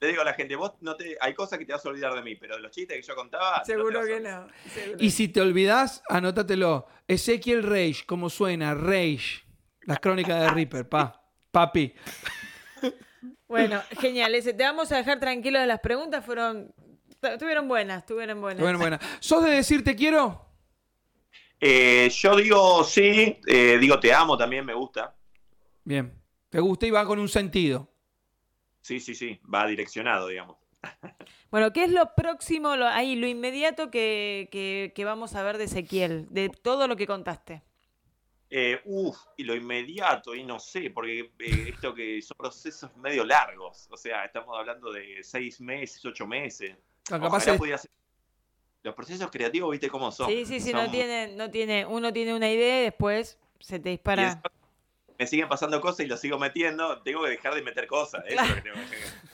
[SPEAKER 5] Le digo a la gente, vos no te, hay cosas que te vas a olvidar de mí, pero de los chistes que yo contaba. no te vas a olvidar.
[SPEAKER 1] Y si te olvidás, anótatelo. Ezequiel Rage, como suena, Rage. Las crónicas de Reaper, pa. Papi.
[SPEAKER 2] Bueno, genial. Ese. Te vamos a dejar tranquilo de las preguntas. Fueron. Estuvieron buenas, estuvieron buenas.
[SPEAKER 1] Bueno, buena. ¿Sos de decir te quiero?
[SPEAKER 5] Eh, yo digo sí, eh, digo te amo también, me gusta.
[SPEAKER 1] Bien. Te gusta y va con un sentido.
[SPEAKER 5] Sí, sí, sí, va direccionado, digamos.
[SPEAKER 2] Bueno, ¿qué es lo próximo, lo, ahí, lo inmediato que, que- que vamos a ver de Ezequiel? De todo lo que contaste.
[SPEAKER 5] Eh, uf, y lo inmediato, y no sé, porque eh, esto que son procesos medio largos, o sea, estamos hablando de seis meses, ocho meses.
[SPEAKER 1] Capaz
[SPEAKER 5] Ojalá
[SPEAKER 1] es-
[SPEAKER 5] pudiera ser- Los procesos creativos, viste cómo son.
[SPEAKER 2] Sí, sí, sí,
[SPEAKER 5] Son-
[SPEAKER 2] no tiene, no tiene, uno tiene una idea y después se te
[SPEAKER 5] y
[SPEAKER 2] dispara.
[SPEAKER 5] Me siguen pasando cosas y lo sigo metiendo, tengo que dejar de meter cosas. eso es lo que tengo que-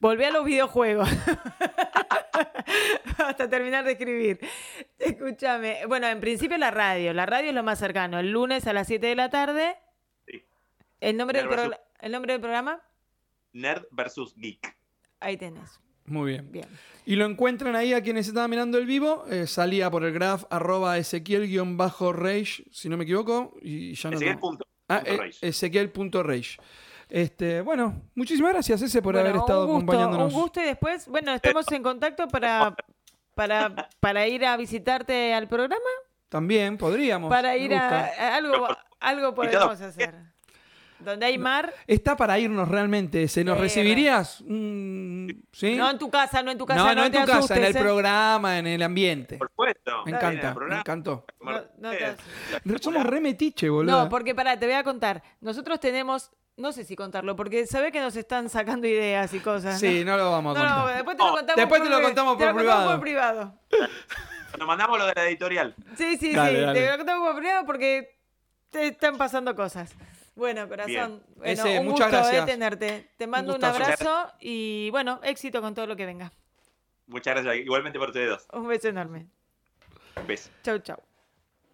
[SPEAKER 2] Volví a los videojuegos. Hasta terminar de escribir. Escúchame. Bueno, en principio la radio. La radio es lo más cercano. El lunes a las 7 de la tarde.
[SPEAKER 5] Sí.
[SPEAKER 2] ¿El nombre, del
[SPEAKER 5] Nerd versus-
[SPEAKER 2] progr- ¿El nombre del programa?
[SPEAKER 5] Nerd versus geek.
[SPEAKER 2] Ahí tenés.
[SPEAKER 1] Muy bien.
[SPEAKER 2] Bien.
[SPEAKER 1] Y lo encuentran ahí a quienes estaban mirando el vivo. eh, salía por el graph arroba ezequiel-rage, si no me equivoco. Y ya no.
[SPEAKER 5] Ezequiel punto-
[SPEAKER 1] Ah,
[SPEAKER 5] punto
[SPEAKER 1] eh,
[SPEAKER 5] Reis.
[SPEAKER 1] ezequiel.rage. Este, bueno, muchísimas gracias, ese, por
[SPEAKER 2] Bueno,
[SPEAKER 1] haber estado
[SPEAKER 2] un gusto,
[SPEAKER 1] acompañándonos.
[SPEAKER 2] Un gusto y después, bueno, estamos en contacto para, para, para ir a visitarte al programa.
[SPEAKER 1] También podríamos.
[SPEAKER 2] Para ir a, a algo, algo podemos hacer. Donde hay mar.
[SPEAKER 1] Está para irnos realmente. ¿Se nos
[SPEAKER 2] Sí,
[SPEAKER 1] recibirías? Mm, ¿Sí?
[SPEAKER 2] No en tu casa, no en tu casa.
[SPEAKER 1] no,
[SPEAKER 2] No,
[SPEAKER 1] no en
[SPEAKER 2] te
[SPEAKER 1] tu casa, en el
[SPEAKER 2] ¿eh?
[SPEAKER 1] programa, en el ambiente.
[SPEAKER 5] Por supuesto.
[SPEAKER 1] Me encanta, me encantó.
[SPEAKER 2] No, no te.
[SPEAKER 1] Somos re metiche, boludo.
[SPEAKER 2] No, porque pará, te voy a contar. Nosotros tenemos, no sé si contarlo, porque sabe que nos están sacando ideas y cosas.
[SPEAKER 1] Sí, no lo vamos a
[SPEAKER 2] No, no,
[SPEAKER 1] contar.
[SPEAKER 2] después te lo
[SPEAKER 5] No,
[SPEAKER 2] contamos
[SPEAKER 1] después
[SPEAKER 2] por
[SPEAKER 1] te lo contamos
[SPEAKER 2] te
[SPEAKER 1] por
[SPEAKER 2] lo contamos
[SPEAKER 1] privado.
[SPEAKER 2] por privado.
[SPEAKER 5] Nos mandamos lo de la editorial.
[SPEAKER 2] Sí, sí,
[SPEAKER 1] Dale,
[SPEAKER 2] sí.
[SPEAKER 1] dale.
[SPEAKER 2] Te lo contamos por privado porque te están pasando cosas. Bueno, corazón, bueno,
[SPEAKER 1] Ese,
[SPEAKER 2] un
[SPEAKER 1] muchas
[SPEAKER 2] gusto eh,
[SPEAKER 1] gracias.
[SPEAKER 2] tenerte. Te mando un, abrazo y bueno, éxito con todo lo que venga.
[SPEAKER 5] Muchas gracias. Igualmente por ustedes dos.
[SPEAKER 2] Un beso enorme.
[SPEAKER 5] Besos.
[SPEAKER 2] Chau, chau.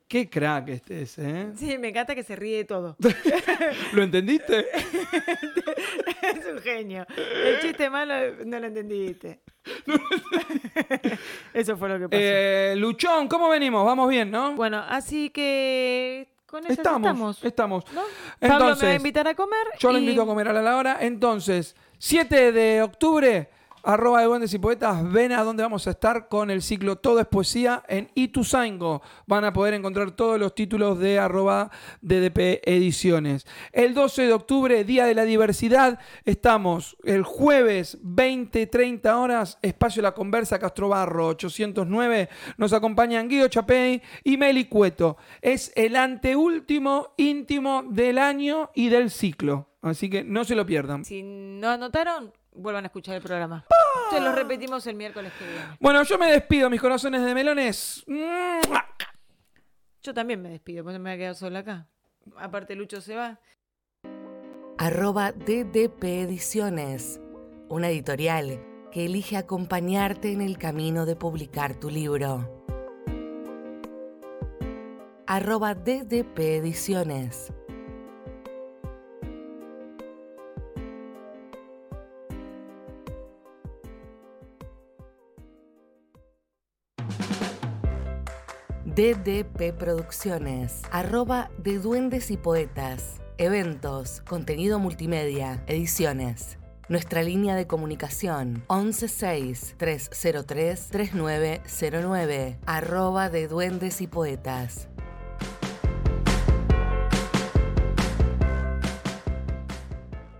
[SPEAKER 1] Qué crack este es, ¿eh?
[SPEAKER 2] Sí, me encanta que se ríe de todo.
[SPEAKER 1] ¿Lo entendiste?
[SPEAKER 2] es un genio. El chiste malo no lo entendiste. Eso fue lo que pasó.
[SPEAKER 1] Eh, Luchón, ¿cómo venimos? Vamos bien, ¿no?
[SPEAKER 2] bueno, así que con eso
[SPEAKER 1] estamos,
[SPEAKER 2] estamos.
[SPEAKER 1] estamos.
[SPEAKER 2] ¿no? Pablo me va a
[SPEAKER 1] Entonces,
[SPEAKER 2] invitar a comer.
[SPEAKER 1] Yo lo
[SPEAKER 2] y-
[SPEAKER 1] invito a comer a la hora. Entonces, 7 de octubre, arroba de Duendes y Poetas, ven a dónde vamos a estar con el ciclo Todo es Poesía en Ituzaingo. Van a poder encontrar todos los títulos de arroba DDP Ediciones. El 12 de octubre, Día de la Diversidad, estamos el jueves 20-30 horas, Espacio La Conversa, Castro Barro 809. Nos acompañan Guido Chapey y Meli Cueto. Es el anteúltimo íntimo del año y del ciclo. Así que no se lo pierdan.
[SPEAKER 2] Si no anotaron, vuelvan a escuchar el programa. Se lo repetimos el miércoles que viene.
[SPEAKER 1] Bueno, yo me despido, mis corazones de melones.
[SPEAKER 2] Yo también me despido, porque me voy a quedar sola acá. Aparte, Lucho se va.
[SPEAKER 3] arroba DDP Ediciones, una editorial que elige acompañarte en el camino de publicar tu libro. Arroba DDP Ediciones. DDP Producciones, arroba de Duendes y Poetas, eventos, contenido multimedia, ediciones. Nuestra línea de comunicación 116-303-3909, arroba de Duendes y Poetas.